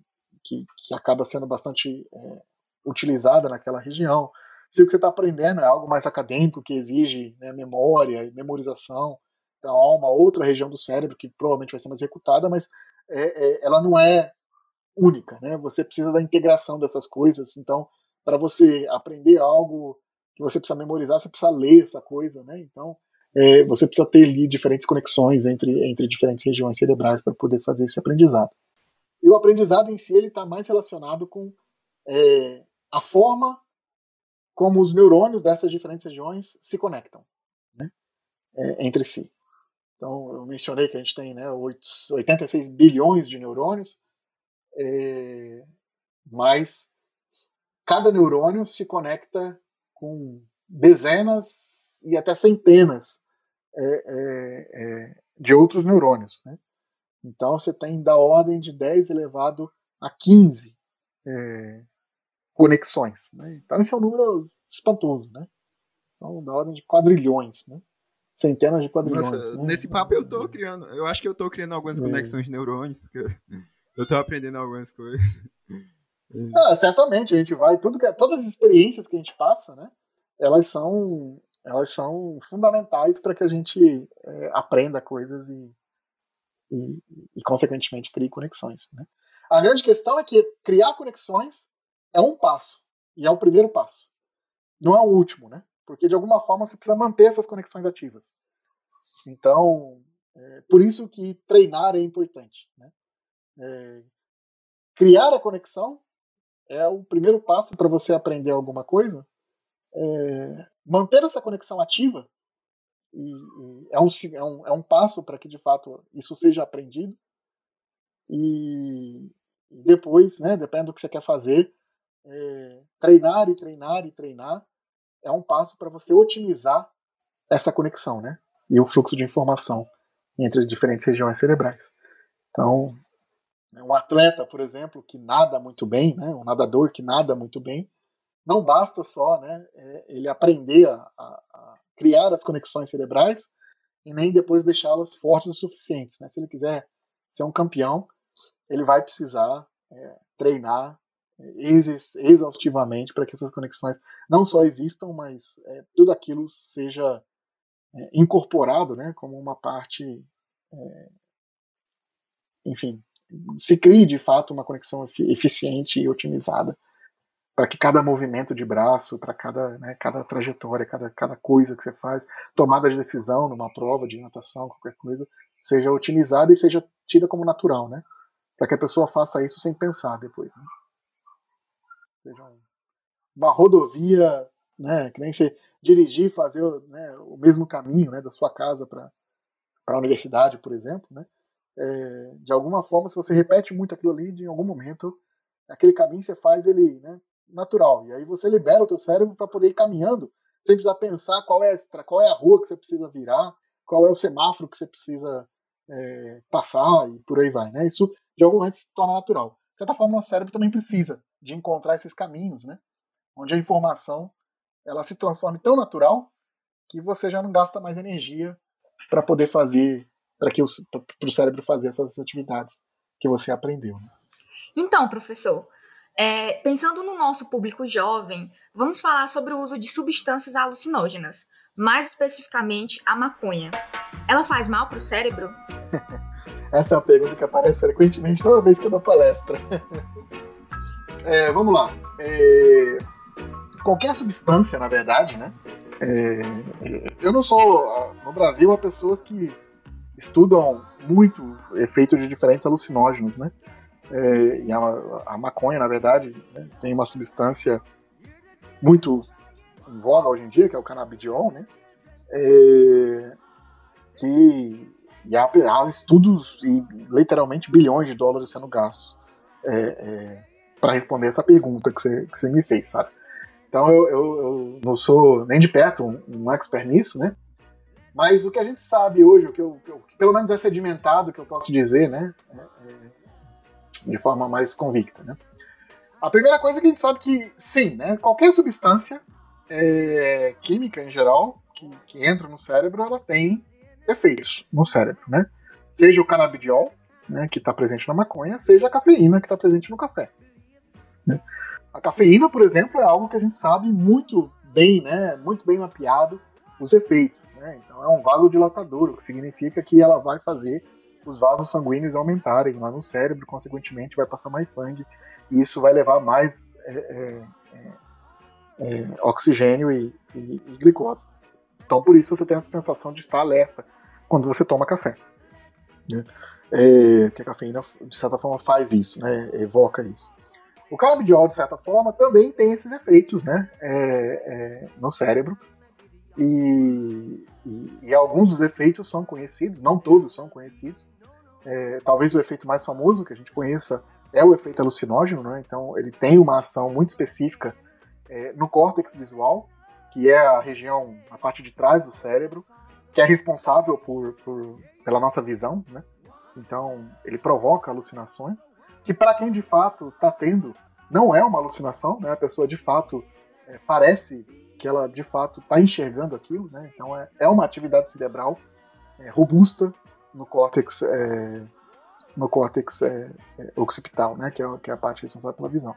[SPEAKER 6] que, que, acaba sendo bastante é, utilizada naquela região. Se o que você está aprendendo é algo mais acadêmico, que exige né, memória e memorização, então há uma outra região do cérebro que provavelmente vai ser mais executada, mas é, é, ela não é única, né? Você precisa da integração dessas coisas. Então, para você aprender algo que você precisa memorizar, você precisa ler essa coisa, né? Então, é, você precisa ter ali diferentes conexões entre, entre diferentes regiões cerebrais para poder fazer esse aprendizado. E o aprendizado em si ele está mais relacionado com é, a forma como os neurônios dessas diferentes regiões se conectam né, é, entre si. Então, eu mencionei que a gente tem né, 86 bilhões de neurônios, é, mas cada neurônio se conecta com dezenas e até centenas é, é, é, de outros neurônios. Né? Então você tem da ordem de 10 elevado a 15 é, conexões. Né? Então esse é um número espantoso. Né? São da ordem de quadrilhões. Né? Centenas de quadrilhões. Nossa,
[SPEAKER 3] né? Nesse papo eu estou criando. Eu acho que eu estou criando algumas é. conexões de neurônios, porque eu estou aprendendo algumas coisas.
[SPEAKER 6] Ah, certamente, a gente vai. Tudo que, todas as experiências que a gente passa, né? Elas são, elas são fundamentais para que a gente é, aprenda coisas e, e, e, consequentemente, crie conexões. Né? A grande questão é que criar conexões é um passo, e é o primeiro passo. Não é o último, né? Porque de alguma forma você precisa manter essas conexões ativas. Então, é, por isso que treinar é importante. Né? É, criar a conexão é o primeiro passo para você aprender alguma coisa. É, manter essa conexão ativa e, e é, um, é, um, é um passo para que de fato isso seja aprendido. E, depois, né, depende do que você quer fazer, é, treinar e treinar e treinar é um passo para você otimizar essa conexão, né? E o fluxo de informação entre as diferentes regiões cerebrais. Então, né, um atleta, por exemplo, que nada muito bem, né, um nadador que nada muito bem, não basta só né, é, ele aprender a, a, criar as conexões cerebrais e nem depois deixá-las fortes o suficiente. Né? Se ele quiser ser um campeão, ele vai precisar é, treinar é, ex exaustivamente para que essas conexões não só existam, mas é, tudo aquilo seja é, incorporado né, como uma parte, é, enfim, se crie de fato uma conexão eficiente e otimizada para que cada movimento de braço, para cada, né, cada trajetória, cada, cada coisa que você faz, tomada de decisão numa prova de natação, qualquer coisa, seja otimizada e seja tida como natural, né? Para que a pessoa faça isso sem pensar depois. Né? Seja uma rodovia, né, que nem você dirigir, fazer né, o mesmo caminho né, da sua casa para a universidade, por exemplo, né? é, de alguma forma, se você repete muito aquilo ali, de algum momento, aquele caminho você faz ele né, natural. E aí você libera o teu cérebro para poder ir caminhando, sem precisar pensar qual é, a, qual é a rua que você precisa virar, qual é o semáforo que você precisa é, passar e por aí vai. Né? Isso, de algum momento, se torna natural. De certa forma, o nosso cérebro também precisa de encontrar esses caminhos, né? onde a informação ela se transforma tão natural que você já não gasta mais energia para poder fazer para que o cérebro fazer essas atividades que você aprendeu. Né?
[SPEAKER 5] Então, professor, é, pensando no nosso público jovem, vamos falar sobre o uso de substâncias alucinógenas, mais especificamente a maconha. Ela faz mal para o cérebro?
[SPEAKER 6] Essa é uma pergunta que aparece frequentemente toda vez que eu dou palestra. é, vamos lá. É, qualquer substância, na verdade, né? É, eu não sou no Brasil há pessoas que estudam muito efeitos de diferentes alucinógenos, né? É, e a, a, maconha, na verdade, né, tem uma substância muito em voga hoje em dia, que é o canabidiol, né? É, que e há, há, estudos e literalmente bilhões de dólares sendo gastos é, é para responder essa pergunta que você, que você me fez, sabe? Então eu, eu, eu, não sou nem de perto um, um expert nisso, né? Mas o que a gente sabe hoje, o que, eu, o que pelo menos é sedimentado, que eu posso dizer, né, de forma mais convicta, né. A primeira coisa é que a gente sabe que, sim, né, qualquer substância é, química em geral que, que, entra no cérebro, ela tem efeitos no cérebro, né. Seja o canabidiol, né, que está presente na maconha, seja a cafeína que está presente no café. Né? A cafeína, por exemplo, é algo que a gente sabe muito bem, né? Muito bem mapeado os efeitos, né? Então é um vasodilatador, o que significa que ela vai fazer os vasos sanguíneos aumentarem lá no cérebro, consequentemente vai passar mais sangue e isso vai levar mais é, é, é, é oxigênio e, e, e, glicose. Então por isso você tem essa sensação de estar alerta quando você toma café. Né? É, que a cafeína, de certa forma, faz isso, né? evoca isso. O canabidiol, de certa forma, também tem esses efeitos né? É, no cérebro. E, e, e, alguns dos efeitos são conhecidos, não todos são conhecidos. É, talvez o efeito mais famoso que a gente conheça é o efeito alucinógeno, né? então ele tem uma ação muito específica é, no córtex visual, que é a região, a parte de trás do cérebro, que é responsável por, por pela nossa visão. Né? Então ele provoca alucinações, que para quem de fato está tendo, não é uma alucinação, né? a pessoa de fato é, parece que ela de fato está enxergando aquilo, né? então é, é uma atividade cerebral é, robusta no córtex é, no córtex é, é, occipital, né, que é, que é a parte responsável pela visão.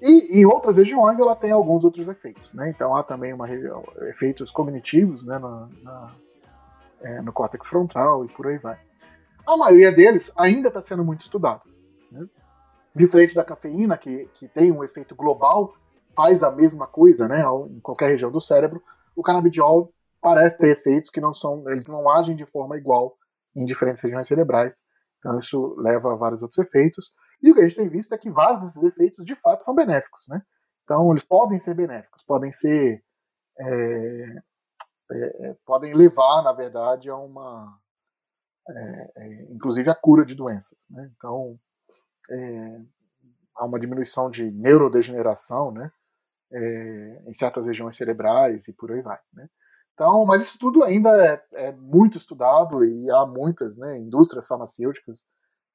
[SPEAKER 6] E em outras regiões ela tem alguns outros efeitos, né? Então há também uma região, efeitos cognitivos, né, na, na, é, no córtex frontal e por aí vai. A maioria deles ainda está sendo muito estudado. Né? Diferente da cafeína, que, que tem um efeito global, faz a mesma coisa, né, em qualquer região do cérebro, o canabidiol parece ter efeitos que não são, eles não agem de forma igual em diferentes regiões cerebrais. Então isso leva a vários outros efeitos. E o que a gente tem visto é que vários desses efeitos de fato são benéficos, né? Então eles podem ser benéficos, podem ser é, é, é podem levar, na verdade, a uma é, é, inclusive a cura de doenças, né? Então é, há uma diminuição de neurodegeneração, né? em certas regiões cerebrais e por aí vai, né? Então, mas isso tudo ainda é, é muito estudado e há muitas né, indústrias farmacêuticas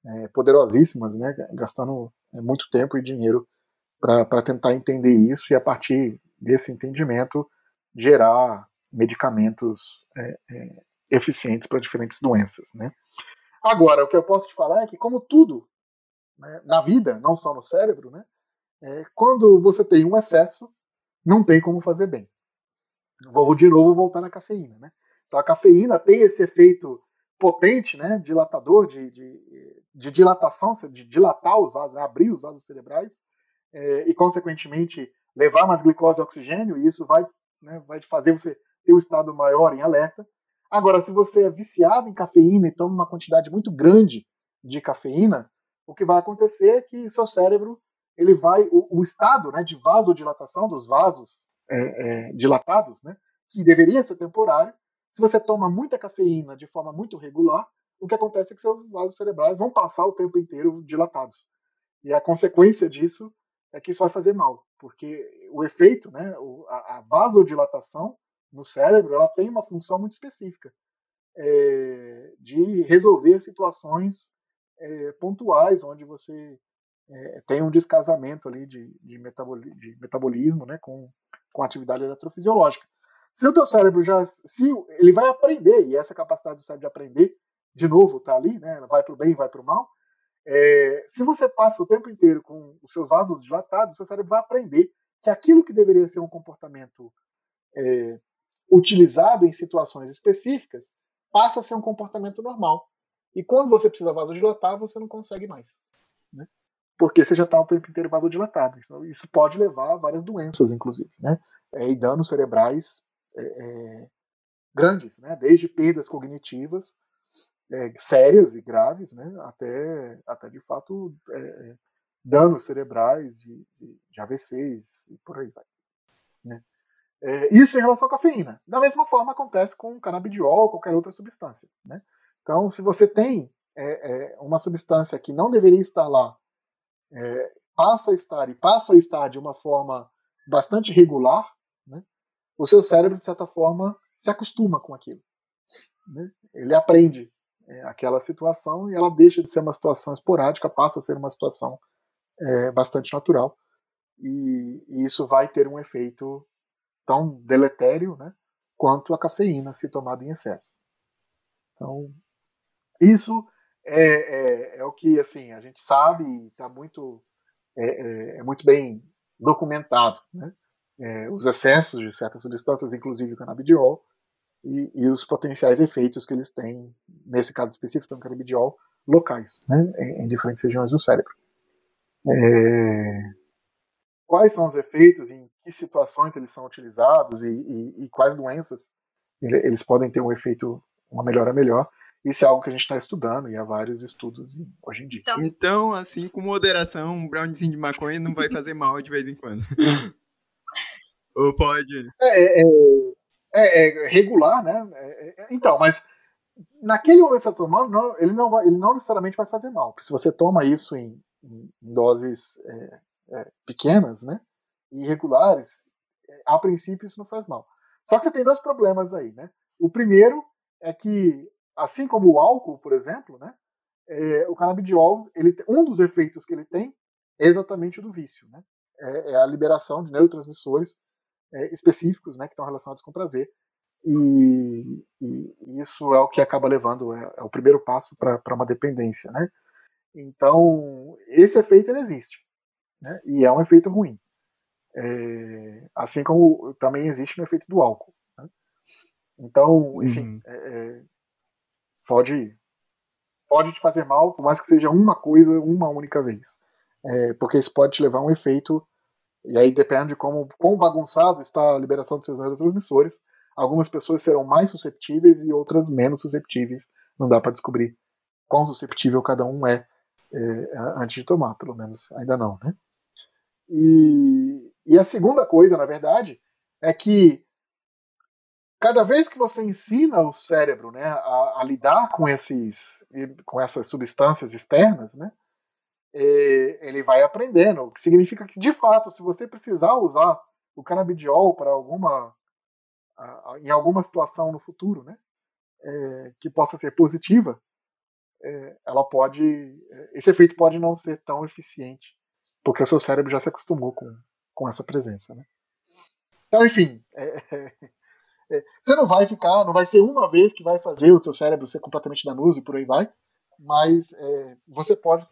[SPEAKER 6] é, poderosíssimas, né, gastando é, muito tempo e dinheiro para tentar entender isso e a partir desse entendimento gerar medicamentos é, é, eficientes para diferentes doenças. Né? Agora, o que eu posso te falar é que, como tudo né, na vida, não só no cérebro, né, é, quando você tem um excesso, não tem como fazer bem vou de novo voltar na cafeína, né? Então a cafeína tem esse efeito potente, né, dilatador, de, de, de dilatação, de dilatar os vasos, né, abrir os vasos cerebrais é, e, consequentemente, levar mais glicose e oxigênio, e isso vai, né, vai fazer você ter um estado maior em alerta. Agora, se você é viciado em cafeína e toma uma quantidade muito grande de cafeína, o que vai acontecer é que seu cérebro ele vai o, o estado né, de vasodilatação dos vasos é, é, dilatados, né, que deveria ser temporário, se você toma muita cafeína de forma muito regular, o que acontece é que seus vasos cerebrais vão passar o tempo inteiro dilatados. E a consequência disso é que isso vai fazer mal, porque o efeito, né, a, vasodilatação no cérebro, ela tem uma função muito específica é, de resolver situações é, pontuais, onde você é, tem um descasamento ali de, de, metaboli, de metabolismo né, com, com atividade eletrofisiológica. Se o teu cérebro já. Se ele vai aprender, e essa capacidade do cérebro de aprender, de novo, está ali, né? Vai para o bem, vai para o mal. É, se você passa o tempo inteiro com os seus vasos dilatados, seu cérebro vai aprender que aquilo que deveria ser um comportamento é, utilizado em situações específicas passa a ser um comportamento normal. E quando você precisa vasodilatar, você não consegue mais. Né? Porque você já está o tempo inteiro vasodilatado. Isso, isso pode levar a várias doenças, inclusive, né? É, e danos cerebrais é, é, grandes, né? Desde perdas cognitivas é, sérias e graves, né? Até, até de fato, é, é, danos cerebrais de, de, de, AVCs e por aí vai. Né? isso em relação à cafeína. Da mesma forma acontece com canabidiol ou qualquer outra substância, né? Então, se você tem uma substância que não deveria estar lá é, passa a estar e passa a estar de uma forma bastante regular, né, o seu cérebro, de certa forma, se acostuma com aquilo. Né? Ele aprende é, aquela situação e ela deixa de ser uma situação esporádica, passa a ser uma situação é, bastante natural. E, e, isso vai ter um efeito tão deletério né, quanto a cafeína se tomada em excesso. Então, isso é, é, é, o que assim a gente sabe está muito é, é, é, muito bem documentado né? é, os excessos de certas substâncias, inclusive o canabidiol, e, e, os potenciais efeitos que eles têm, nesse caso específico do canabidiol, locais, né? em, em diferentes regiões do cérebro. É, quais são os efeitos, em que situações eles são utilizados e, e, e quais doenças eles podem ter um efeito, uma melhora melhor. Isso é algo que a gente está estudando e há vários estudos hoje em dia.
[SPEAKER 3] Então, então, assim, com moderação, um browniezinho de maconha não vai fazer mal de vez em quando. Ou pode?
[SPEAKER 6] É, é, é, é regular, né? É, é, então, mas naquele momento que você está tomando, não, ele, não vai, ele não necessariamente vai fazer mal. Porque se você toma isso em, em, em doses é, pequenas, né? E irregulares, a princípio isso não faz mal. Só que você tem dois problemas aí, né? O primeiro é que assim como o álcool, por exemplo, né, é, o canabidiol, ele, um dos efeitos que ele tem é exatamente o do vício, né? É, é a liberação de neurotransmissores é, específicos, né, que estão relacionados com prazer. E, e, isso é o que acaba levando, é, é o primeiro passo para uma dependência, né? Então, esse efeito ele existe, né? E é um efeito ruim. É, assim como também existe no efeito do álcool. Né? Então, enfim, uhum. é, é pode pode te fazer mal, por mais que seja uma coisa uma única vez. É, porque isso pode te levar a um efeito, e aí depende de como quão bagunçado está a liberação de seus neurotransmissores. Algumas pessoas serão mais susceptíveis e outras menos susceptíveis. Não dá para descobrir quão susceptível cada um é, é, antes de tomar, pelo menos ainda não, né? E, e a segunda coisa, na verdade, é que cada vez que você ensina o cérebro né, a, a lidar com, esses, com essas substâncias externas, né, é, ele vai aprendendo. O que significa que, de fato, se você precisar usar o canabidiol para alguma em alguma situação no futuro, né, é, que possa ser positiva, é, ela pode, esse efeito pode não ser tão eficiente, porque o seu cérebro já se acostumou com, com essa presença, né. Então, enfim, é, é, você não vai ficar, não vai ser uma vez que vai fazer o seu cérebro ser completamente danoso e por aí vai, mas é, você pode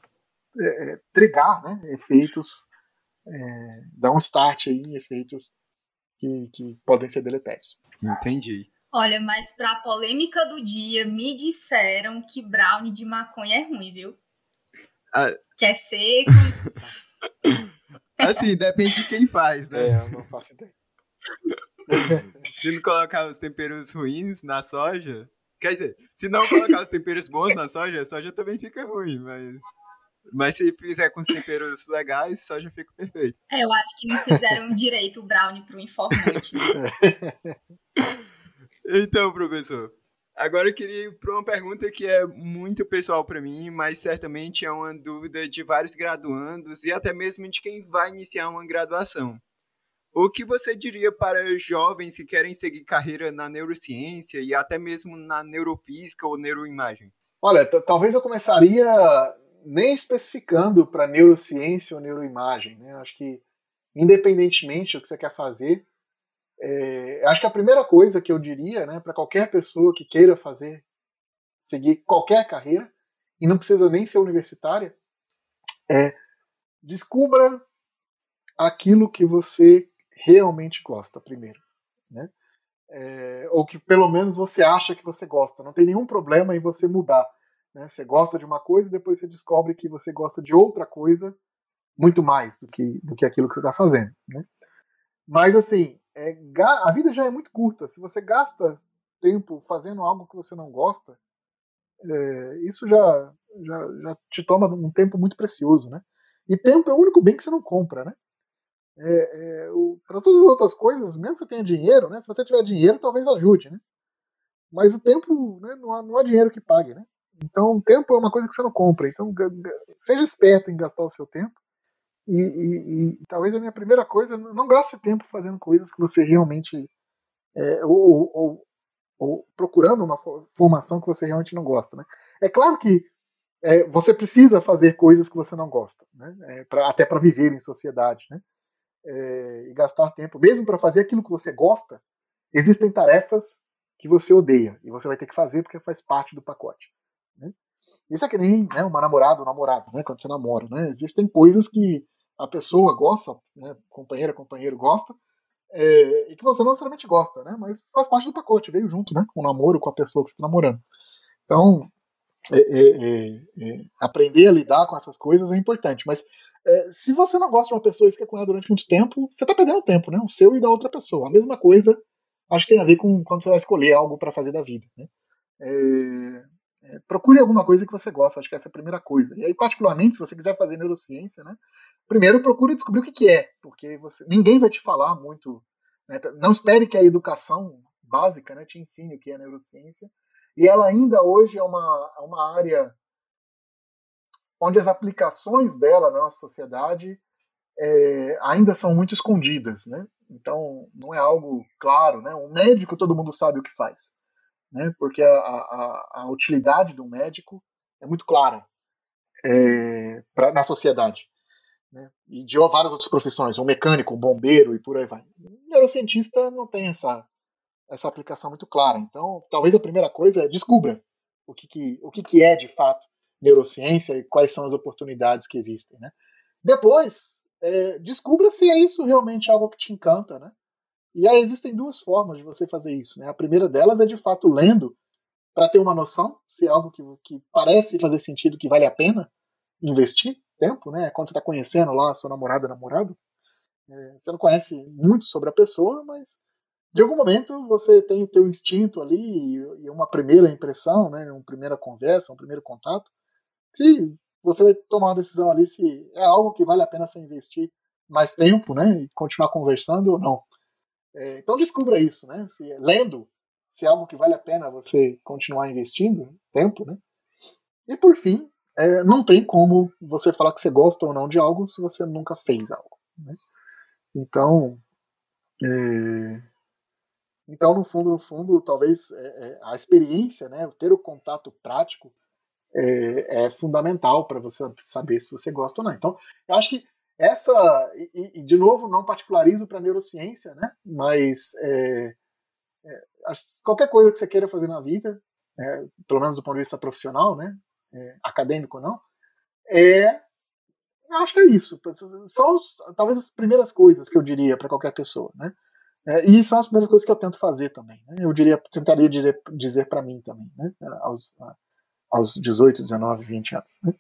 [SPEAKER 6] é, é trigar né, efeitos, é, dar um start aí em efeitos que, que podem ser deletérios.
[SPEAKER 3] Entendi.
[SPEAKER 5] Olha, mas pra polêmica do dia, me disseram que brownie de maconha é ruim, viu? Ah. Que é seco.
[SPEAKER 3] assim, depende de quem faz, né?
[SPEAKER 6] É, eu não faço ideia.
[SPEAKER 3] se não colocar os temperos ruins na soja. Quer dizer, se não colocar os temperos bons na soja, a soja também fica ruim, mas. Mas se fizer com os temperos legais, soja fica perfeito.
[SPEAKER 5] É, eu acho que não fizeram direito o brownie pro informante.
[SPEAKER 3] então, professor, agora eu queria ir para uma pergunta que é muito pessoal para mim, mas certamente é uma dúvida de vários graduandos e até mesmo de quem vai iniciar uma graduação. O que você diria para jovens que querem seguir carreira na neurociência e até mesmo na neurofísica ou neuroimagem?
[SPEAKER 6] Olha, talvez eu começaria nem especificando para neurociência ou neuroimagem. Né? Acho que, independentemente do que você quer fazer, é, acho que a primeira coisa que eu diria né, para qualquer pessoa que queira fazer, seguir qualquer carreira, e não precisa nem ser universitária, é descubra aquilo que você realmente gosta primeiro, né? É, ou que pelo menos você acha que você gosta. Não tem nenhum problema em você mudar. Né? Você gosta de uma coisa e depois você descobre que você gosta de outra coisa muito mais do que, do que aquilo que você está fazendo. Né? Mas assim, é, a vida já é muito curta. Se você gasta tempo fazendo algo que você não gosta, é, isso já, já, já te toma um tempo muito precioso. Né? E tempo é o único bem que você não compra. Né? É, é, para todas as outras coisas, mesmo que você tenha dinheiro, né? Se você tiver dinheiro, talvez ajude, né? Mas o tempo, né, não, há, não há dinheiro que pague, né? Então, o tempo é uma coisa que você não compra. Então, seja esperto em gastar o seu tempo. E, e, e talvez a minha primeira coisa, não gaste tempo fazendo coisas que você realmente. É, ou, ou, ou, procurando uma formação que você realmente não gosta. Né? É claro que é, você precisa fazer coisas que você não gosta, né? É, pra, até para viver em sociedade. Né? É, e gastar tempo, mesmo para fazer aquilo que você gosta, existem tarefas que você odeia e você vai ter que fazer porque faz parte do pacote. Né? Isso é que nem né, uma namorada ou namorado, né, quando você namora. Né? Existem coisas que a pessoa gosta, né, companheira, companheiro gosta, é, e que você não necessariamente gosta, né, mas faz parte do pacote, veio junto, né, com o namoro, com a pessoa que você está namorando. Então, é, é, é, aprender a lidar com essas coisas é importante, mas é, se você não gosta de uma pessoa e fica com ela durante muito tempo, você está perdendo tempo, né, o seu e da outra pessoa. A mesma coisa, acho que tem a ver com quando você vai escolher algo para fazer da vida, né. É, é, procure alguma coisa que você gosta, acho que essa é a primeira coisa. E aí, particularmente, se você quiser fazer neurociência, né, primeiro procure descobrir o que, que é, porque você, ninguém vai te falar muito. Né, não espere que a educação básica né, te ensine o que é neurociência. E ela ainda hoje é uma, é uma área onde as aplicações dela na nossa sociedade é, ainda são muito escondidas. Né? Então, não é algo claro. Né? Um médico, todo mundo sabe o que faz né? porque a, a, a utilidade do médico é muito clara é, pra, na sociedade. Né? E de várias outras profissões, um mecânico, um bombeiro e por aí vai. Um neurocientista não tem essa, essa aplicação muito clara. Então, talvez a primeira coisa é descubra o que, que, o que, que é de fato neurociência e quais são as oportunidades que existem. Né? Depois, é, descubra se é isso realmente algo que te encanta, né? E aí existem duas formas de você fazer isso. Né? A primeira delas é de fato lendo para ter uma noção se é algo que, que parece fazer sentido, que vale a pena investir tempo, né? Quando você está conhecendo lá a sua namorada, namorado, é, você não conhece muito sobre a pessoa, mas de algum momento você tem o teu instinto ali e uma primeira impressão, né? Uma primeira conversa, um primeiro contato, se você vai tomar uma decisão ali se é algo que vale a pena você investir mais tempo, né? E continuar conversando ou não. É, então descubra isso, né? Se, lendo, se é algo que vale a pena você continuar investindo tempo, né? E por fim, é, não tem como você falar que você gosta ou não de algo se você nunca fez algo. Né? Então, é, então no fundo, no fundo, talvez é, é a experiência, né, ter o contato prático é, é fundamental para você saber se você gosta ou não. Então, eu acho que essa, e, e de novo, não particularizo para neurociência, né? Mas é, é, qualquer coisa que você queira fazer na vida, é, pelo menos do ponto de vista profissional, né? É, acadêmico não, é, acho que é isso. São talvez as primeiras coisas que eu diria para qualquer pessoa, né? É, e são as primeiras coisas que eu tento fazer também. Né? Eu diria, tentaria dizer para mim também, né? Aos, aos 18, 19, 20 anos. Né?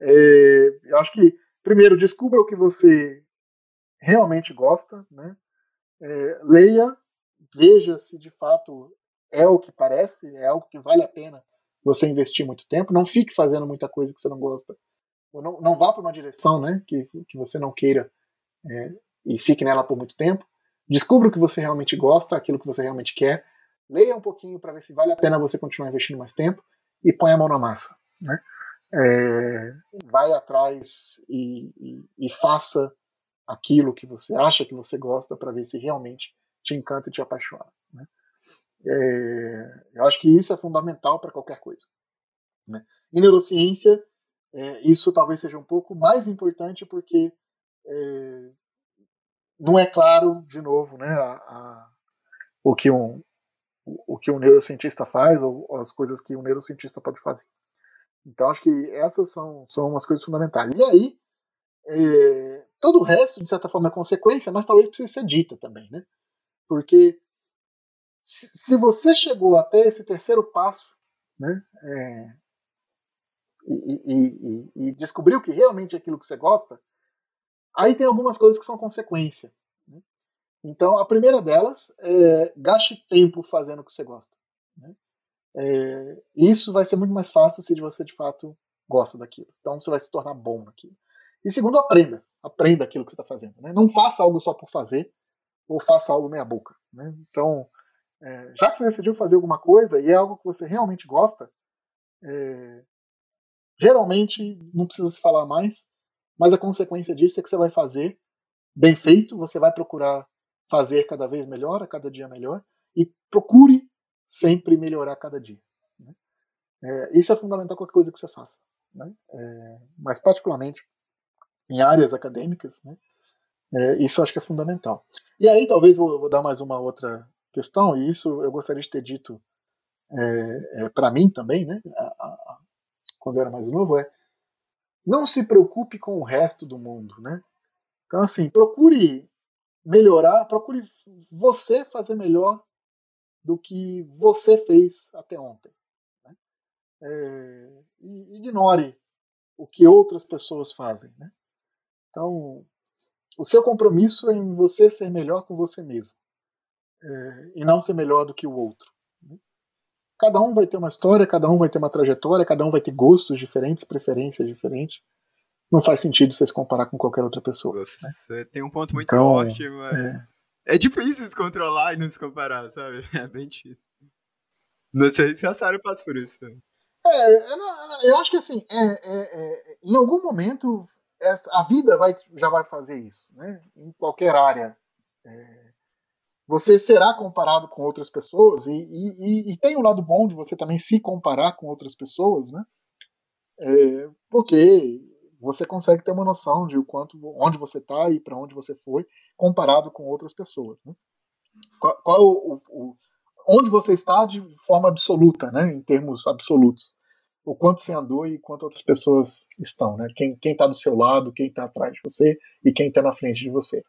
[SPEAKER 6] É, eu acho que primeiro, descubra o que você realmente gosta, né? É, leia, veja se de fato é o que parece, é algo que vale a pena você investir muito tempo. Não fique fazendo muita coisa que você não gosta. Ou não, não vá para uma direção né, que, que você não queira é, e fique nela por muito tempo. Descubra o que você realmente gosta, aquilo que você realmente quer. Leia um pouquinho para ver se vale a pena você continuar investindo mais tempo e põe a mão na massa. Né? é, vai atrás e, e, e, faça aquilo que você acha que você gosta para ver se realmente te encanta e te apaixona. Né? É, eu acho que isso é fundamental para qualquer coisa. Né? Em neurociência, é, isso talvez seja um pouco mais importante porque é, não é claro, de novo, né, a, a, o, que um, o, que um neurocientista faz ou as coisas que um neurocientista pode fazer. Então acho que essas são, são umas coisas fundamentais. E aí, é, todo o resto, de certa forma, é consequência, mas talvez precise ser dita também, né? Porque se, se você chegou até esse terceiro passo, né? É, e, e, e, e, descobriu que realmente é aquilo que você gosta, aí tem algumas coisas que são consequência. Então, a primeira delas é gaste tempo fazendo o que você gosta. Né? É, isso vai ser muito mais fácil se você de fato gosta daquilo. Então você vai se tornar bom naquilo. E segundo, aprenda. Aprenda aquilo que você está fazendo. Né? Não faça algo só por fazer, ou faça algo meia boca. Né? Então, é, já que você decidiu fazer alguma coisa e é algo que você realmente gosta, é, geralmente não precisa se falar mais, mas a consequência disso é que você vai fazer bem feito, você vai procurar fazer cada vez melhor, a cada dia melhor, e procure sempre melhorar cada dia. Né? É, isso é fundamental qualquer coisa que você faça. Né? É, mas, particularmente, em áreas acadêmicas, né? É, isso acho que é fundamental. E aí, talvez, vou, vou, dar mais uma outra questão, e isso eu gostaria de ter dito é, é para mim também, né? A, a, quando eu era mais novo, é não se preocupe com o resto do mundo, né? Então, assim, procure melhorar, procure você fazer melhor do que você fez até ontem. Né? É, e ignore o que outras pessoas fazem. Né? Então, o seu compromisso é em você ser melhor com você mesmo é, e não ser melhor do que o outro. Né? Cada um vai ter uma história, cada um vai ter uma trajetória, cada um vai ter gostos diferentes, preferências diferentes. Não faz sentido você se comparar com qualquer outra pessoa.
[SPEAKER 3] Você
[SPEAKER 6] né?
[SPEAKER 3] tem um ponto muito então, forte, mas. É... é difícil se controlar e não se comparar, sabe? É bem difícil. Não sei se a Sarah passa por isso também.
[SPEAKER 6] É, eu acho que assim, é, é, é, em algum momento a vida vai, já vai fazer isso, né? Em qualquer área. É, você será comparado com outras pessoas, e, e, e, tem um lado bom de você também se comparar com outras pessoas, né? É, porque você consegue ter uma noção de o quanto, onde você está e para onde você foi, comparado com outras pessoas. Né? Qual, qual o, o, onde você está de forma absoluta, né? Em termos absolutos, o quanto você andou e quanto outras pessoas estão, né? Quem está do seu lado, quem está atrás de você e quem está na frente de você.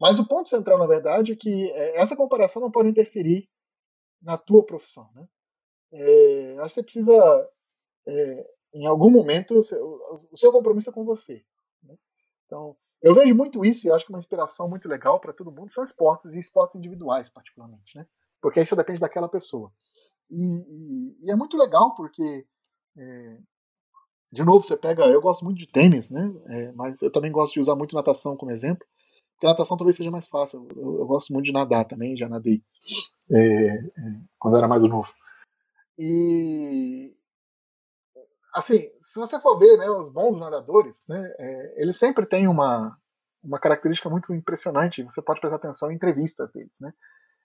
[SPEAKER 6] Mas o ponto central, na verdade, é que é, essa comparação não pode interferir na tua profissão. Né? É, acho que você precisa, é, em algum momento, o seu compromisso é com você. Né? Então, eu vejo muito isso e acho que uma inspiração muito legal para todo mundo são esportes e esportes individuais, particularmente, né? Porque isso depende daquela pessoa. E, e, e é muito legal porque, é, de novo, você pega. Eu gosto muito de tênis, né? É, mas eu também gosto de usar muito natação como exemplo. Porque natação talvez seja mais fácil. Eu, eu gosto muito de nadar também, já nadei é, é, quando era mais novo. E assim, se você for ver, né, os bons nadadores, né, é, eles sempre têm uma, uma característica muito impressionante. Você pode prestar atenção em entrevistas deles, né?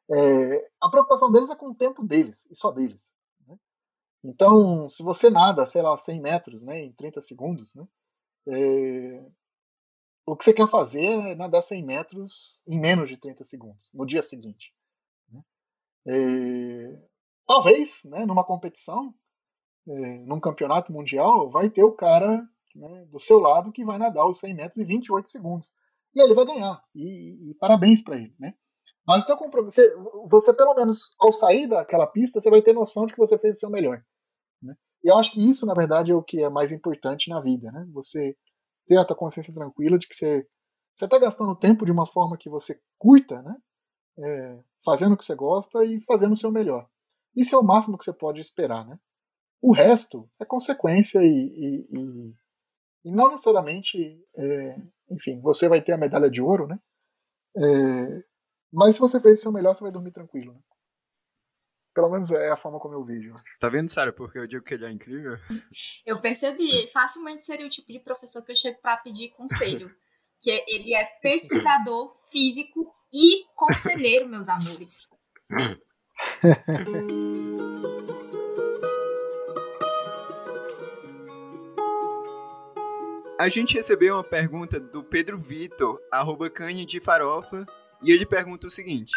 [SPEAKER 6] É, a preocupação deles é com o tempo deles e só deles. Né? Então, se você nada, sei lá, 100 metros, né, em 30 segundos, né, é, o que você quer fazer é nadar 100 metros em menos de 30 segundos, no dia seguinte. Né? É, talvez, né, numa competição, num campeonato mundial, vai ter o cara né, do seu lado que vai nadar os 100 metros em 28 segundos. E ele vai ganhar. E, e parabéns para ele. Né? Mas o teu compromisso, você, você, pelo menos, ao sair daquela pista, você vai ter noção de que você fez o seu melhor. Né? E eu acho que isso, na verdade, é o que é mais importante na vida. Né? Você ter a tua consciência tranquila de que você você está gastando tempo de uma forma que você curta, né? É, fazendo o que você gosta e fazendo o seu melhor. Isso é o máximo que você pode esperar, né? O resto é consequência e, e, e, e não necessariamente, é, enfim, você vai ter a medalha de ouro, né? É, mas se você fez o seu melhor, você vai dormir tranquilo. Né? Pelo menos é a forma como eu vejo.
[SPEAKER 3] Tá vendo, Sara? Porque eu digo que ele é incrível.
[SPEAKER 5] Eu percebi. Facilmente seria o tipo de professor que eu chego para pedir conselho. que ele é pesquisador físico e conselheiro, meus amores.
[SPEAKER 3] A gente recebeu uma pergunta do Pedro Vitor, arroba Cane de Farofa, e ele pergunta o seguinte: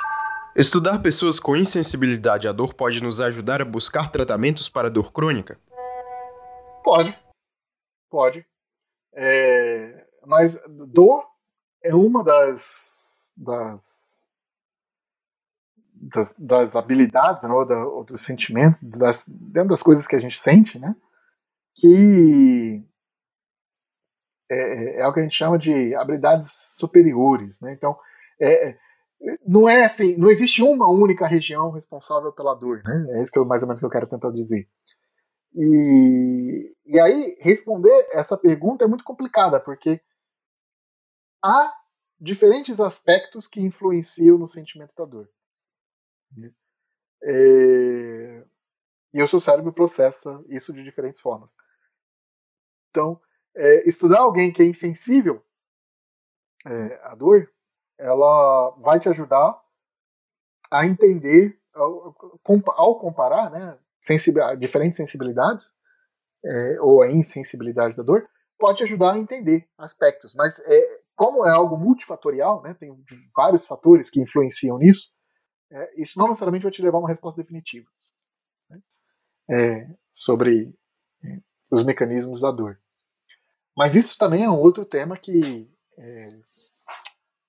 [SPEAKER 1] Estudar pessoas com insensibilidade à dor pode nos ajudar a buscar tratamentos para dor crônica?
[SPEAKER 6] Pode. Pode. É, mas dor é uma das, das, das, das habilidades, né, ou, da, ou dos sentimentos, das, dentro das coisas que a gente sente, né? Que é, é, é o que a gente chama de habilidades superiores. Né? Então, é, não é assim, não existe uma única região responsável pela dor, né? É isso que eu mais ou menos que eu quero tentar dizer. E, e aí responder essa pergunta é muito complicada porque há diferentes aspectos que influenciam no sentimento da dor. É, e o seu cérebro processa isso de diferentes formas. Então, é, estudar alguém que é insensível é, à dor ela vai te ajudar a entender, ao, ao comparar né, diferentes sensibilidades, é, ou a insensibilidade da dor, pode ajudar a entender aspectos. Mas é, como é algo multifatorial, né, tem vários fatores que influenciam nisso, é, isso não necessariamente vai te levar a uma resposta definitiva né, é, sobre é, os mecanismos da dor. Mas isso também é um outro tema que é,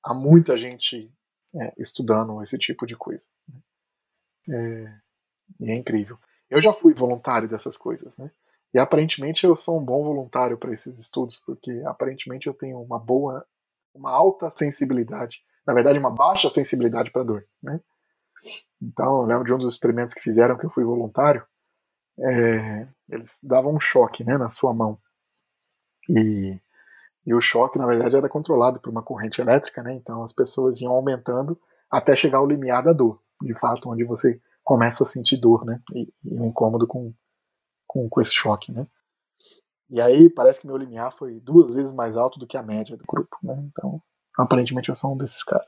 [SPEAKER 6] há muita gente é, estudando esse tipo de coisa. Né? É, e é incrível. Eu já fui voluntário dessas coisas, né? E aparentemente eu sou um bom voluntário para esses estudos, porque aparentemente eu tenho uma boa, uma alta sensibilidade, na verdade uma baixa sensibilidade para dor, né? Então eu lembro de um dos experimentos que fizeram que eu fui voluntário, é, eles davam um choque, né, na sua mão e, e o choque na verdade era controlado por uma corrente elétrica, né? Então as pessoas iam aumentando até chegar ao limiar da dor, de fato, onde você começa a sentir dor, né? E, e um incômodo com, com, com esse choque, né? E aí parece que meu limiar foi duas vezes mais alto do que a média do grupo, né? Então, aparentemente eu sou um desses caras.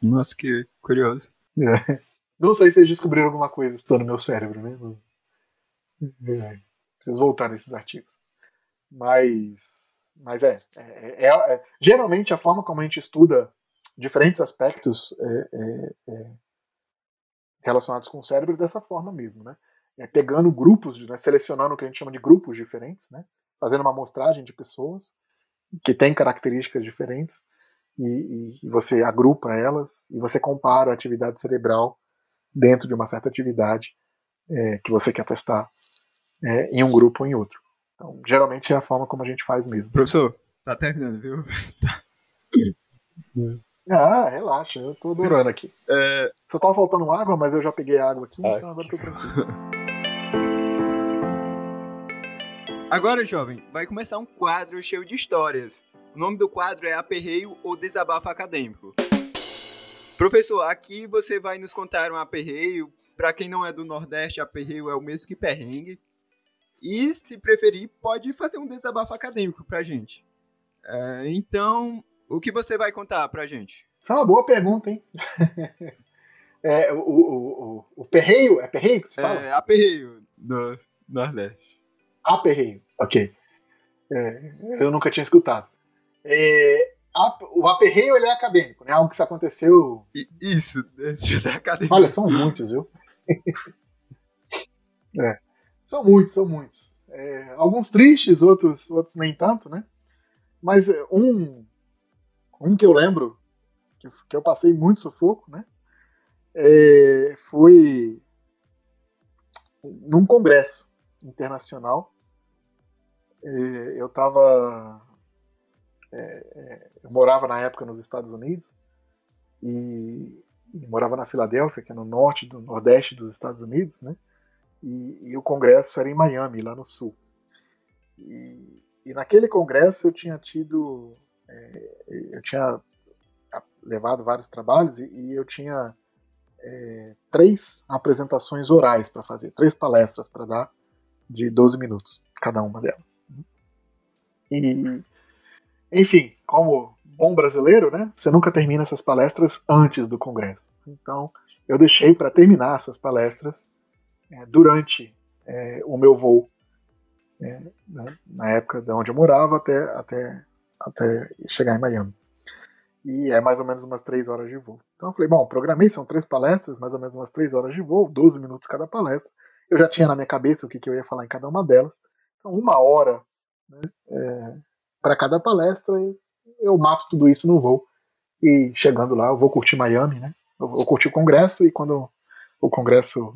[SPEAKER 3] Nossa, que curioso.
[SPEAKER 6] É. Não sei se vocês descobriram alguma coisa estudando meu cérebro, né? É. Preciso voltar nesses artigos. Mas, mas é, é, é, é, geralmente a forma como a gente estuda diferentes aspectos é, é, relacionados com o cérebro dessa forma mesmo, né? É, pegando grupos, né, selecionando o que a gente chama de grupos diferentes, né? Fazendo uma amostragem de pessoas que têm características diferentes e, e, você agrupa elas e você compara a atividade cerebral dentro de uma certa atividade é, que você quer testar é, em um grupo ou em outro. Então, geralmente é a forma como a gente faz mesmo.
[SPEAKER 3] Professor, tá terminando, viu?
[SPEAKER 6] Ah, relaxa, eu tô adorando aqui. É... Só tava faltando água, mas eu já peguei água aqui, ah, então agora tô tranquilo.
[SPEAKER 3] Agora, jovem, vai começar um quadro cheio de histórias. O nome do quadro é Aperreio ou Desabafo Acadêmico. Professor, aqui você vai nos contar um aperreio. Para quem não é do Nordeste, aperreio é o mesmo que perrengue. E, se preferir, pode fazer um desabafo acadêmico pra gente. É, então, o que você vai contar pra gente?
[SPEAKER 6] Isso é uma boa pergunta, hein? é, o, o, o, o, perreio, é perreio que se fala?
[SPEAKER 3] É, aperreio do Nordeste.
[SPEAKER 6] Aperreio, ok. É, eu nunca tinha escutado. É, a, o aperreio ele é acadêmico, né? Algo que aconteceu.
[SPEAKER 3] Isso, é acadêmico.
[SPEAKER 6] Olha, são muitos, viu? é, são muitos, são muitos. É, alguns tristes, outros, outros nem tanto, né? Mas é, um, um que eu lembro, que, que eu passei muito sufoco, né? É, foi num congresso internacional. É, eu estava. É, é, eu morava na época nos Estados Unidos e, e, morava na Filadélfia, que é no norte do nordeste dos Estados Unidos, né? E, e o congresso era em Miami, lá no sul. E, e naquele congresso eu tinha tido é, eu tinha levado vários trabalhos e, e eu tinha é, três apresentações orais para fazer, três palestras para dar de 12 minutos, cada uma delas. E, enfim, como bom brasileiro, né, você nunca termina essas palestras antes do congresso. Então, eu deixei para terminar essas palestras é, durante é, o meu voo, é, né, na época de onde eu morava até, até até chegar em Miami. E é mais ou menos umas 3 horas de voo. Então eu falei, bom, programei, são três palestras, mais ou menos umas 3 horas de voo, 12 minutos cada palestra. Eu já tinha na minha cabeça o que, que eu ia falar em cada uma delas. Então, uma hora né, é, para cada palestra, eu mato tudo isso no voo. E chegando lá, eu vou curtir Miami, né? Eu vou curtir o congresso e quando o congresso,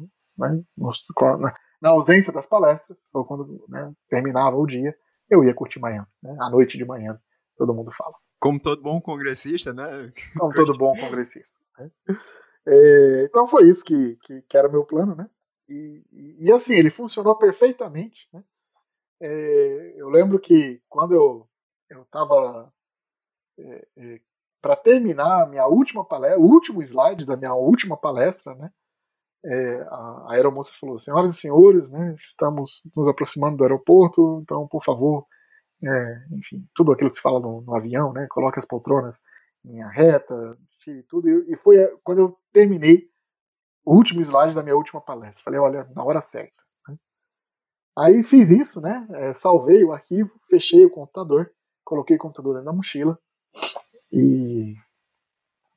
[SPEAKER 6] né, na ausência das palestras, ou quando né, terminava o dia, eu ia curtir Miami, né, a noite de Miami todo mundo fala.
[SPEAKER 3] Como todo bom congressista, né?
[SPEAKER 6] Como todo bom congressista. Né? É, então foi isso que, que, que, era meu plano, né? E, e, e assim, ele funcionou perfeitamente, né? É, eu lembro que quando eu estava é, é para terminar a minha última palestra, o último slide da minha última palestra, né? É, a, a aeromoça falou: Senhoras e senhores, né, estamos nos aproximando do aeroporto, então, por favor, é, enfim, tudo aquilo que se fala no, no, avião, né? Coloque as poltronas em linha reta, tire tudo. E, e foi quando eu terminei o último slide da minha última palestra. Falei, olha, na hora certa. Né? Aí fiz isso, né? É, salvei o arquivo, fechei o computador, coloquei o computador dentro da mochila e,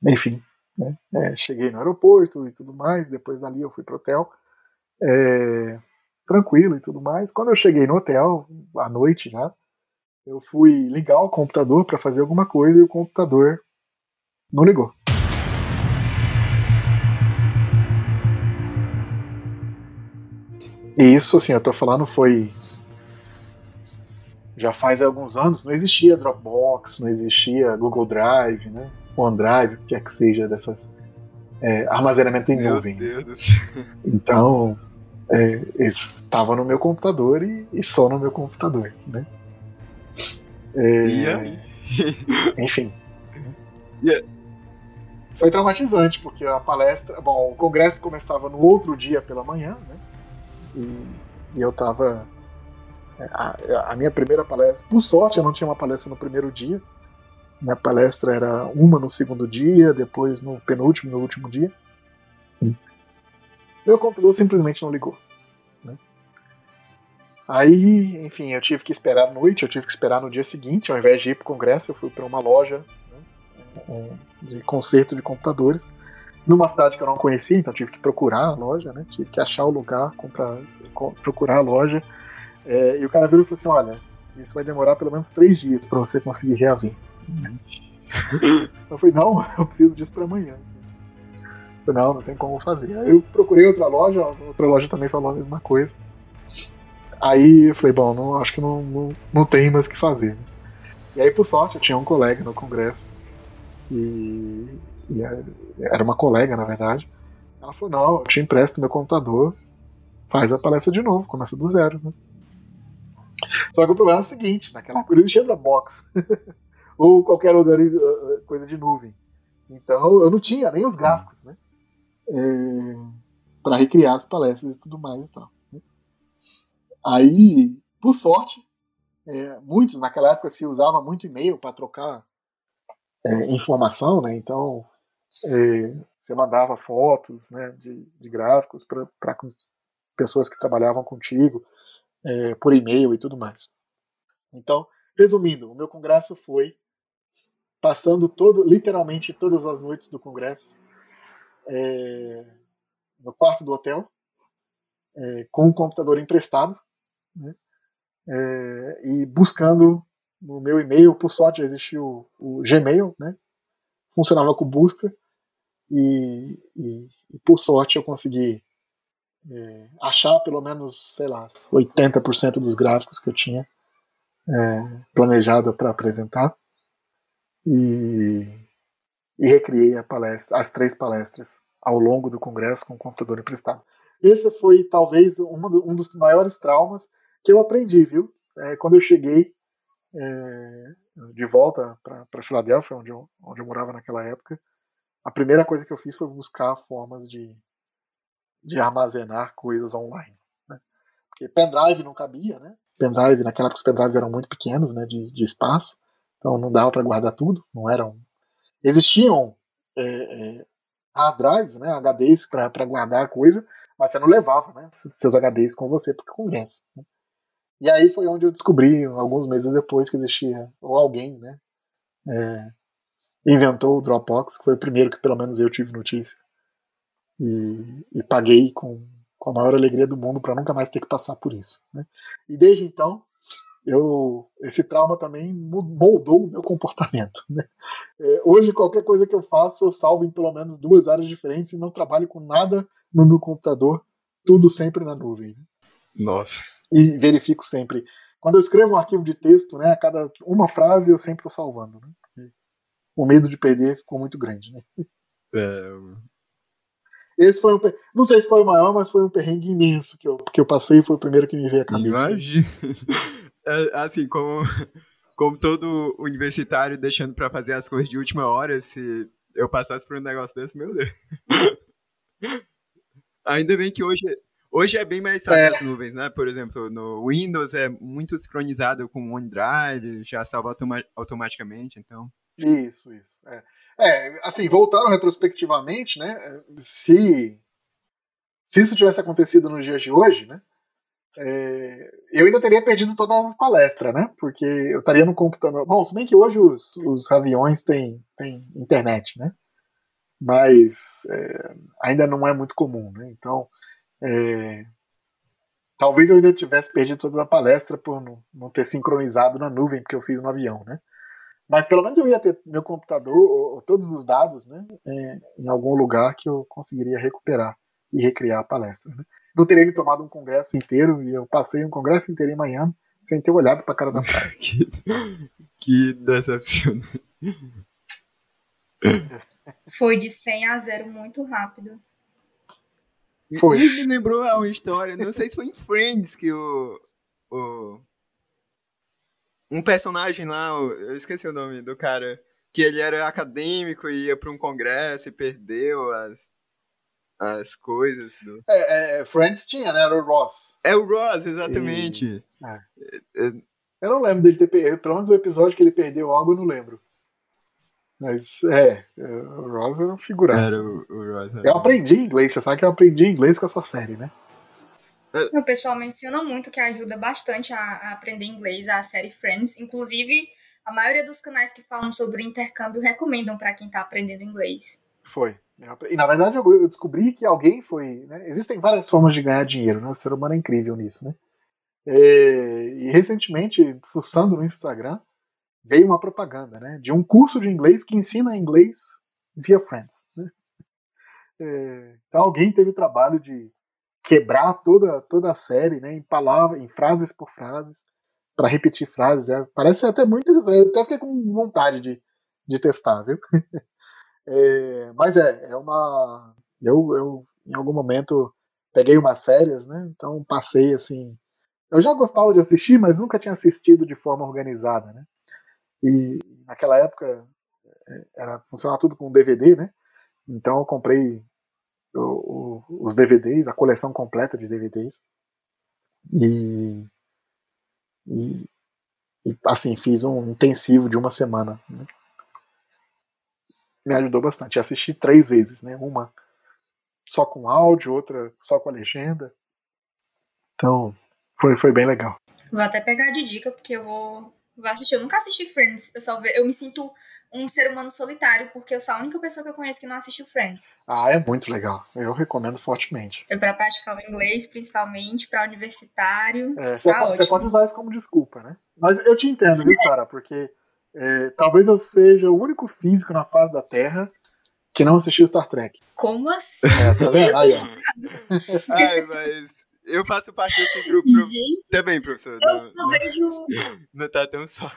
[SPEAKER 6] enfim, né? É, cheguei no aeroporto e tudo mais. Depois dali eu fui pro hotel. É, tranquilo e tudo mais. Quando eu cheguei no hotel, à noite já, eu fui ligar o computador para fazer alguma coisa e o computador não ligou. E isso, assim, eu tô falando foi. Já faz alguns anos, não existia Dropbox, não existia Google Drive, né? OneDrive, o que é que seja dessas. É, armazenamento em
[SPEAKER 3] Meu
[SPEAKER 6] nuvem. Então, é, estava no meu computador e, e só no meu computador, né? É,
[SPEAKER 3] E aí?
[SPEAKER 6] enfim. Foi traumatizante, porque a palestra. Bom, o congresso começava no outro dia pela manhã, né? E, e eu tava. A, a minha primeira palestra. Por sorte, eu não tinha uma palestra no primeiro dia. Minha palestra era uma no segundo dia, depois no penúltimo, no último dia. Meu computador simplesmente não ligou. né? Aí, enfim, eu tive que esperar à noite, eu tive que esperar no dia seguinte, ao invés de ir para o congresso, eu fui para uma loja né, é, de conserto de computadores, numa cidade que eu não conhecia, então tive que procurar a loja, né, tive que achar o lugar, comprar, co- procurar a loja. É, e o cara virou e falou assim: Olha, isso vai demorar pelo menos três dias para você conseguir reaver. Eu falei: Não, eu preciso disso para amanhã. Falei, Não, não tem como fazer. Aí eu procurei outra loja, a outra loja também falou a mesma coisa. Aí eu falei, bom, não, acho que não, não, não tem mais o que fazer. E aí, por sorte, eu tinha um colega no congresso. E, e a- era uma colega, na verdade. Ela falou, não, eu te empresto meu computador, faz a palestra de novo, começa do zero. Né? Só que o problema é o seguinte, naquela época não existia Dropbox. Ou qualquer outra eh, coisa de nuvem. Então eu não tinha nem os gráficos, né? para recriar as palestras e tudo mais e tal. né? Aí, por sorte, é, muitos naquela época se usava muito e-mail para trocar é, informação, né? Então é, você mandava fotos, né, de, de gráficos para pessoas que trabalhavam contigo é, por e-mail e tudo mais. Então, resumindo, o meu congresso foi passando todo, literalmente todas as noites do congresso é, no quarto do hotel, é, com um computador emprestado, né, é, e buscando no meu e-mail, por sorte existia o, o Gmail, né, funcionava com busca, e, e, e por sorte eu consegui é, achar pelo menos, sei lá, 80% dos gráficos que eu tinha é, planejado para apresentar, e, e recriei a palestra, as três palestras ao longo do congresso com o computador emprestado. Esse foi talvez um dos maiores traumas que eu aprendi, viu? É, quando eu cheguei é, de volta para Filadélfia, onde eu, onde eu morava naquela época, a primeira coisa que eu fiz foi buscar formas de, de armazenar coisas online. Né? Porque pendrive não cabia, né? Pendrive, naquela época os pendrives eram muito pequenos, né, de, de espaço, então não dava para guardar tudo, não eram. Existiam é, é, hard drives, né, HDs para guardar a coisa, mas você não levava né, seus HDs com você para o congresso. Né? E aí foi onde eu descobri, alguns meses depois, que existia, ou alguém, né, é, inventou o Dropbox, que foi o primeiro que pelo menos eu tive notícia. E, e paguei com, com a maior alegria do mundo para nunca mais ter que passar por isso. Né? E desde então, eu, esse trauma também moldou o meu comportamento. Né? É, hoje, qualquer coisa que eu faço, eu salvo em pelo menos duas áreas diferentes e não trabalho com nada no meu computador, tudo sempre na nuvem.
[SPEAKER 3] Nossa.
[SPEAKER 6] E verifico sempre. Quando eu escrevo um arquivo de texto, né, a cada uma frase eu sempre estou salvando. Né? O medo de perder ficou muito grande. Né?
[SPEAKER 3] É,
[SPEAKER 6] Esse foi um. Não sei se foi o maior, mas foi um perrengue imenso que eu, que eu passei e foi o primeiro que me veio à cabeça.
[SPEAKER 3] Imagina. É, assim, como, como todo universitário deixando pra fazer as coisas de última hora, se eu passasse por um negócio desse, meu Deus. Ainda bem que hoje, hoje é bem mais fácil
[SPEAKER 6] É.
[SPEAKER 3] as nuvens, né? Por exemplo, no Windows é muito sincronizado com o OneDrive, já salva automa- automaticamente, então.
[SPEAKER 6] Isso, isso. É. É, assim, voltaram retrospectivamente, né? Se, se isso tivesse acontecido nos dias de hoje, né? É, eu ainda teria perdido toda a palestra, né? Porque eu estaria no computador. Bom, se bem que hoje os, os aviões têm, têm internet, né? Mas é, ainda não é muito comum, né? Então, é, Talvez eu ainda tivesse perdido toda a palestra por não, não ter sincronizado na nuvem, porque eu fiz no avião, né? Mas pelo menos eu ia ter meu computador, ou, ou todos os dados, né? É, em algum lugar que eu conseguiria recuperar e recriar a palestra. Né? Não teria me tomado um congresso inteiro, e eu passei um congresso inteiro em Miami sem ter olhado pra cara da praia.
[SPEAKER 3] que, que decepcionante.
[SPEAKER 5] Foi de 100 a 0 muito rápido.
[SPEAKER 6] Foi.
[SPEAKER 3] E me lembrou uma história, não sei se foi em Friends que o. o um personagem lá, eu esqueci o nome do cara, que ele era acadêmico e ia para um congresso e perdeu as, as coisas. Do...
[SPEAKER 6] É, é, Friends tinha, né? Era o Ross.
[SPEAKER 3] É o Ross, exatamente.
[SPEAKER 6] E... É. Eu não lembro dele ter perdido. Pelo menos o episódio que ele perdeu algo eu não lembro. Mas é, o Ross era um figuraça.
[SPEAKER 3] Era o, o Ross.
[SPEAKER 6] Era... Eu aprendi inglês, você sabe que eu aprendi inglês com essa série, né?
[SPEAKER 5] O pessoal menciona muito que ajuda bastante a, a, aprender inglês a série Friends. Inclusive, a maioria dos canais que falam sobre intercâmbio recomendam para quem está aprendendo inglês.
[SPEAKER 6] Foi. E na verdade eu descobri que alguém foi. Né? Existem várias formas de ganhar dinheiro, né? O ser humano é incrível nisso, né? É, e recentemente, fuçando no Instagram, veio uma propaganda, né? De um curso de inglês que ensina inglês via Friends. Né? É, então alguém teve o trabalho de quebrar toda, toda a série, né? Em palavras, em frases por frases, para repetir frases. É, parece até muito interessante. Eu até fiquei com vontade de, de testar, viu? É, mas é, é uma. Eu, eu, em algum momento, peguei umas férias, né? Então passei assim. Eu já gostava de assistir, mas nunca tinha assistido de forma organizada, né? E naquela época é, era funcionar tudo com DVD, né? Então eu comprei o, o, os DVDs, a coleção completa de DVDs. E, e, e assim, fiz um intensivo de uma semana. Né? Me ajudou bastante. Assisti três vezes, né? Uma só com áudio, outra só com a legenda. Então, foi, foi bem legal.
[SPEAKER 5] Vou até pegar de dica, porque eu vou, vou assistir. Eu nunca assisti Friends. Eu, só, eu me sinto um ser humano solitário, porque eu sou a única pessoa que eu conheço que não assistiu Friends.
[SPEAKER 6] Ah, é muito legal. Eu recomendo fortemente.
[SPEAKER 5] É para praticar o inglês, principalmente, para universitário.
[SPEAKER 6] É, você, tá pode, você pode usar isso como desculpa, né? Mas eu te entendo, viu, Sara? Porque é, talvez eu seja o único físico na face da Terra que não assistiu Star Trek.
[SPEAKER 5] Como assim?
[SPEAKER 6] É, tá vendo? Aí, ó.
[SPEAKER 3] Ai, mas eu faço parte desse grupo
[SPEAKER 5] Gente,
[SPEAKER 3] também, professor.
[SPEAKER 5] eu
[SPEAKER 3] Não,
[SPEAKER 5] só
[SPEAKER 3] não,
[SPEAKER 5] vejo
[SPEAKER 3] não tá tão só.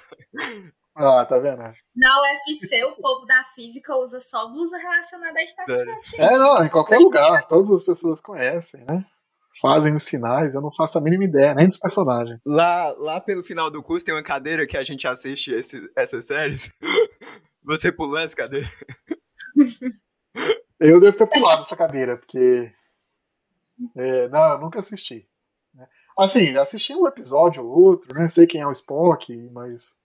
[SPEAKER 6] Ah, tá vendo?
[SPEAKER 5] na UFC o povo da física usa só blusa relacionada a Star Trek.
[SPEAKER 6] É, não, em qualquer lugar. Todas as pessoas conhecem, né? Fazem os sinais, eu não faço a mínima ideia, nem dos personagens.
[SPEAKER 3] Lá, lá pelo final do curso tem uma cadeira que a gente assiste esse- essas séries. Você pulou essa cadeira?
[SPEAKER 6] Eu devo ter pulado essa cadeira, porque. é, não, eu nunca assisti. né? Assim, assisti um episódio ou outro, né? Sei quem é o Spock, mas.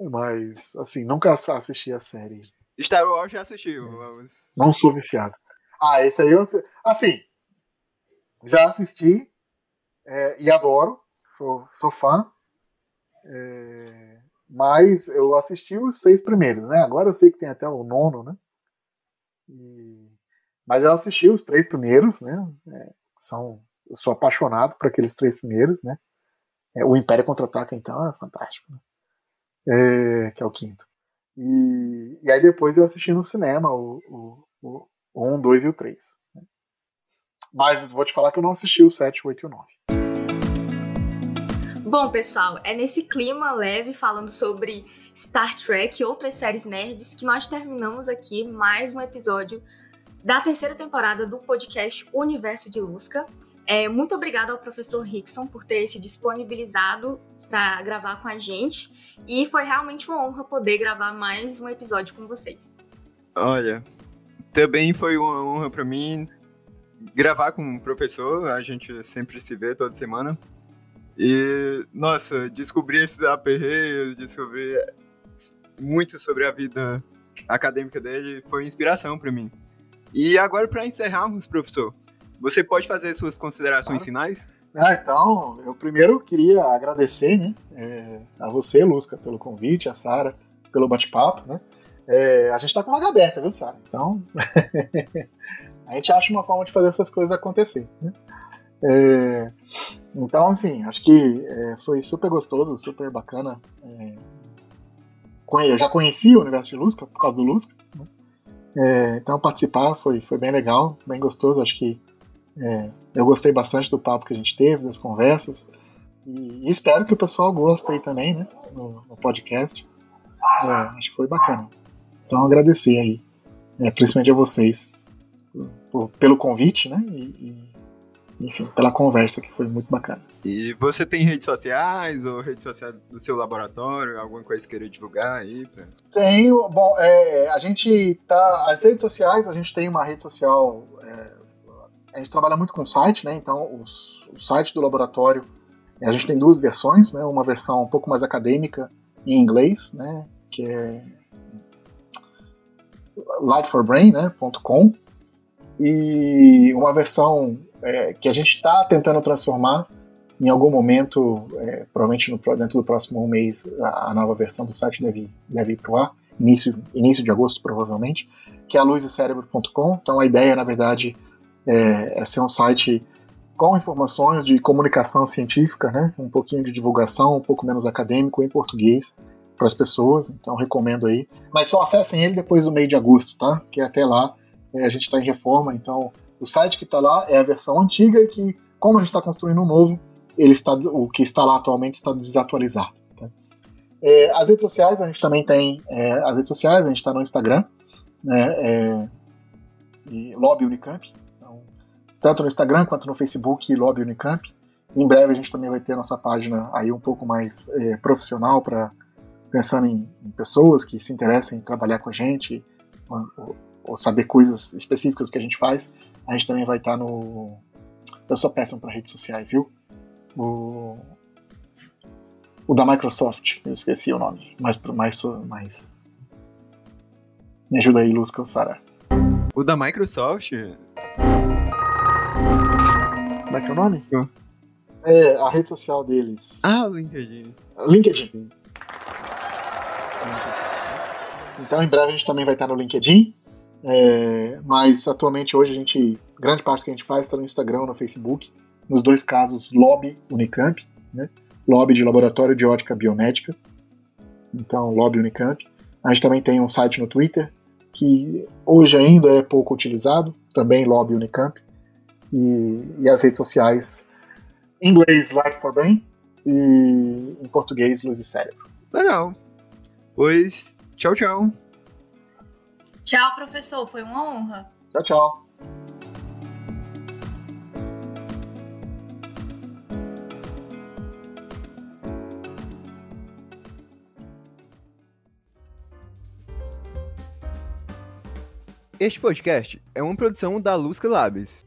[SPEAKER 6] Mas, assim, nunca assisti a série.
[SPEAKER 3] Star Wars já assistiu. Vamos.
[SPEAKER 6] Não sou viciado. Ah, esse aí eu. Assim, já assisti é, e adoro, sou, sou fã. é, mas eu assisti os seis primeiros, né? Agora eu sei que tem até o nono, né? E- mas eu assisti os três primeiros, né? É, são, eu sou apaixonado por aqueles três primeiros, né? É, o Império Contra-Ataca, então, é fantástico. Né? É, que é o quinto. E, e aí depois eu assisti no cinema o, o, o, o 1, 2 e o 3. Mas vou te falar que eu não assisti o 7, o 8 e o 9.
[SPEAKER 5] Bom, pessoal, é nesse clima leve falando sobre Star Trek e outras séries nerds que nós terminamos aqui mais um episódio da terceira temporada do podcast Universo de Lusca. É, muito obrigada ao professor Rickson por ter se disponibilizado para gravar com a gente e foi realmente uma honra poder gravar mais um episódio com vocês.
[SPEAKER 3] Olha, também foi uma honra pra mim gravar com um professor. A gente sempre se vê toda semana. E, nossa, descobrir esses aperreios, descobrir muito sobre a vida acadêmica dele foi inspiração pra mim. E agora, pra encerrarmos, professor, você pode fazer suas considerações
[SPEAKER 6] Claro.
[SPEAKER 3] finais?
[SPEAKER 6] Ah, então, eu primeiro queria agradecer né, é, a você, Lusca, pelo convite, a Sara, pelo bate-papo. Né? É, a gente tá com vaga aberta, viu, Sara? Então, a gente acha uma forma de fazer essas coisas acontecer. Né? É, então, assim, acho que é, foi super gostoso, super bacana. É, eu já conhecia o universo de Lusca por causa do Lusca. Né? É, então, participar foi, foi bem legal, bem gostoso. Acho que é, eu gostei bastante do papo que a gente teve, das conversas. E, e espero que o pessoal goste aí também, né? No, no podcast. É, acho que foi bacana. Então, agradecer aí, é, principalmente a vocês, por, pelo convite, né? E, e, enfim, pela conversa que foi muito bacana.
[SPEAKER 3] E você tem redes sociais ou redes sociais do seu laboratório, alguma coisa que queira divulgar aí? Pra...
[SPEAKER 6] Tenho, bom, é, a gente tá, as redes sociais, a gente tem uma rede social, é, a gente trabalha muito com site, né, então os, o site do laboratório, a gente tem duas versões, né, uma versão um pouco mais acadêmica em inglês, né, que é lightforbrain.com, né, e uma versão é, que a gente está tentando transformar em algum momento, é, provavelmente no, dentro do próximo mês, a, a, nova versão do site deve, deve ir para o ar, início, início de agosto provavelmente, que é a luzecerebro.com. Então a ideia, na verdade, é, é, ser um site com informações de comunicação científica, né, um pouquinho de divulgação, um pouco menos acadêmico em português para as pessoas. Então recomendo aí. Mas só acessem ele depois do meio de agosto, tá? Que até lá é, a gente está em reforma, então o site que está lá é a versão antiga e que, como a gente está construindo um novo, ele está, o que está lá atualmente está desatualizado. Tá? É, as redes sociais, a gente também tem é, as redes sociais, a gente está no Instagram, né, é, Lobby Unicamp, então, tanto no Instagram quanto no Facebook, Lobby Unicamp. Em breve a gente também vai ter a nossa página aí um pouco mais é, profissional para pensando em, em, pessoas que se interessem em trabalhar com a gente ou, saber coisas específicas que a gente faz. A gente também vai estar tá no. Eu sou péssimo para redes sociais, viu? O, o da Microsoft, eu esqueci o nome. Mais, mais, mais... Me ajuda aí, Luz Sara.
[SPEAKER 3] O da Microsoft?
[SPEAKER 6] Como é que é o nome? É, a rede social deles.
[SPEAKER 3] Ah, o LinkedIn.
[SPEAKER 6] LinkedIn. Então, em breve a gente também vai estar no LinkedIn. É, mas atualmente, hoje, a gente. Grande parte que a gente faz está no Instagram, no Facebook nos dois casos, Lobby Unicamp, né? Lobby de Laboratório de Ótica Biomédica, então Lobby Unicamp. A gente também tem um site no Twitter, que hoje ainda é pouco utilizado, também Lobby Unicamp, e, e as redes sociais em inglês Light for Brain e em português Luz e Cérebro.
[SPEAKER 3] Legal. Pois, tchau, tchau.
[SPEAKER 5] Tchau, professor, foi uma honra.
[SPEAKER 6] Tchau, tchau.
[SPEAKER 3] Este podcast é uma produção da Lusca Labs.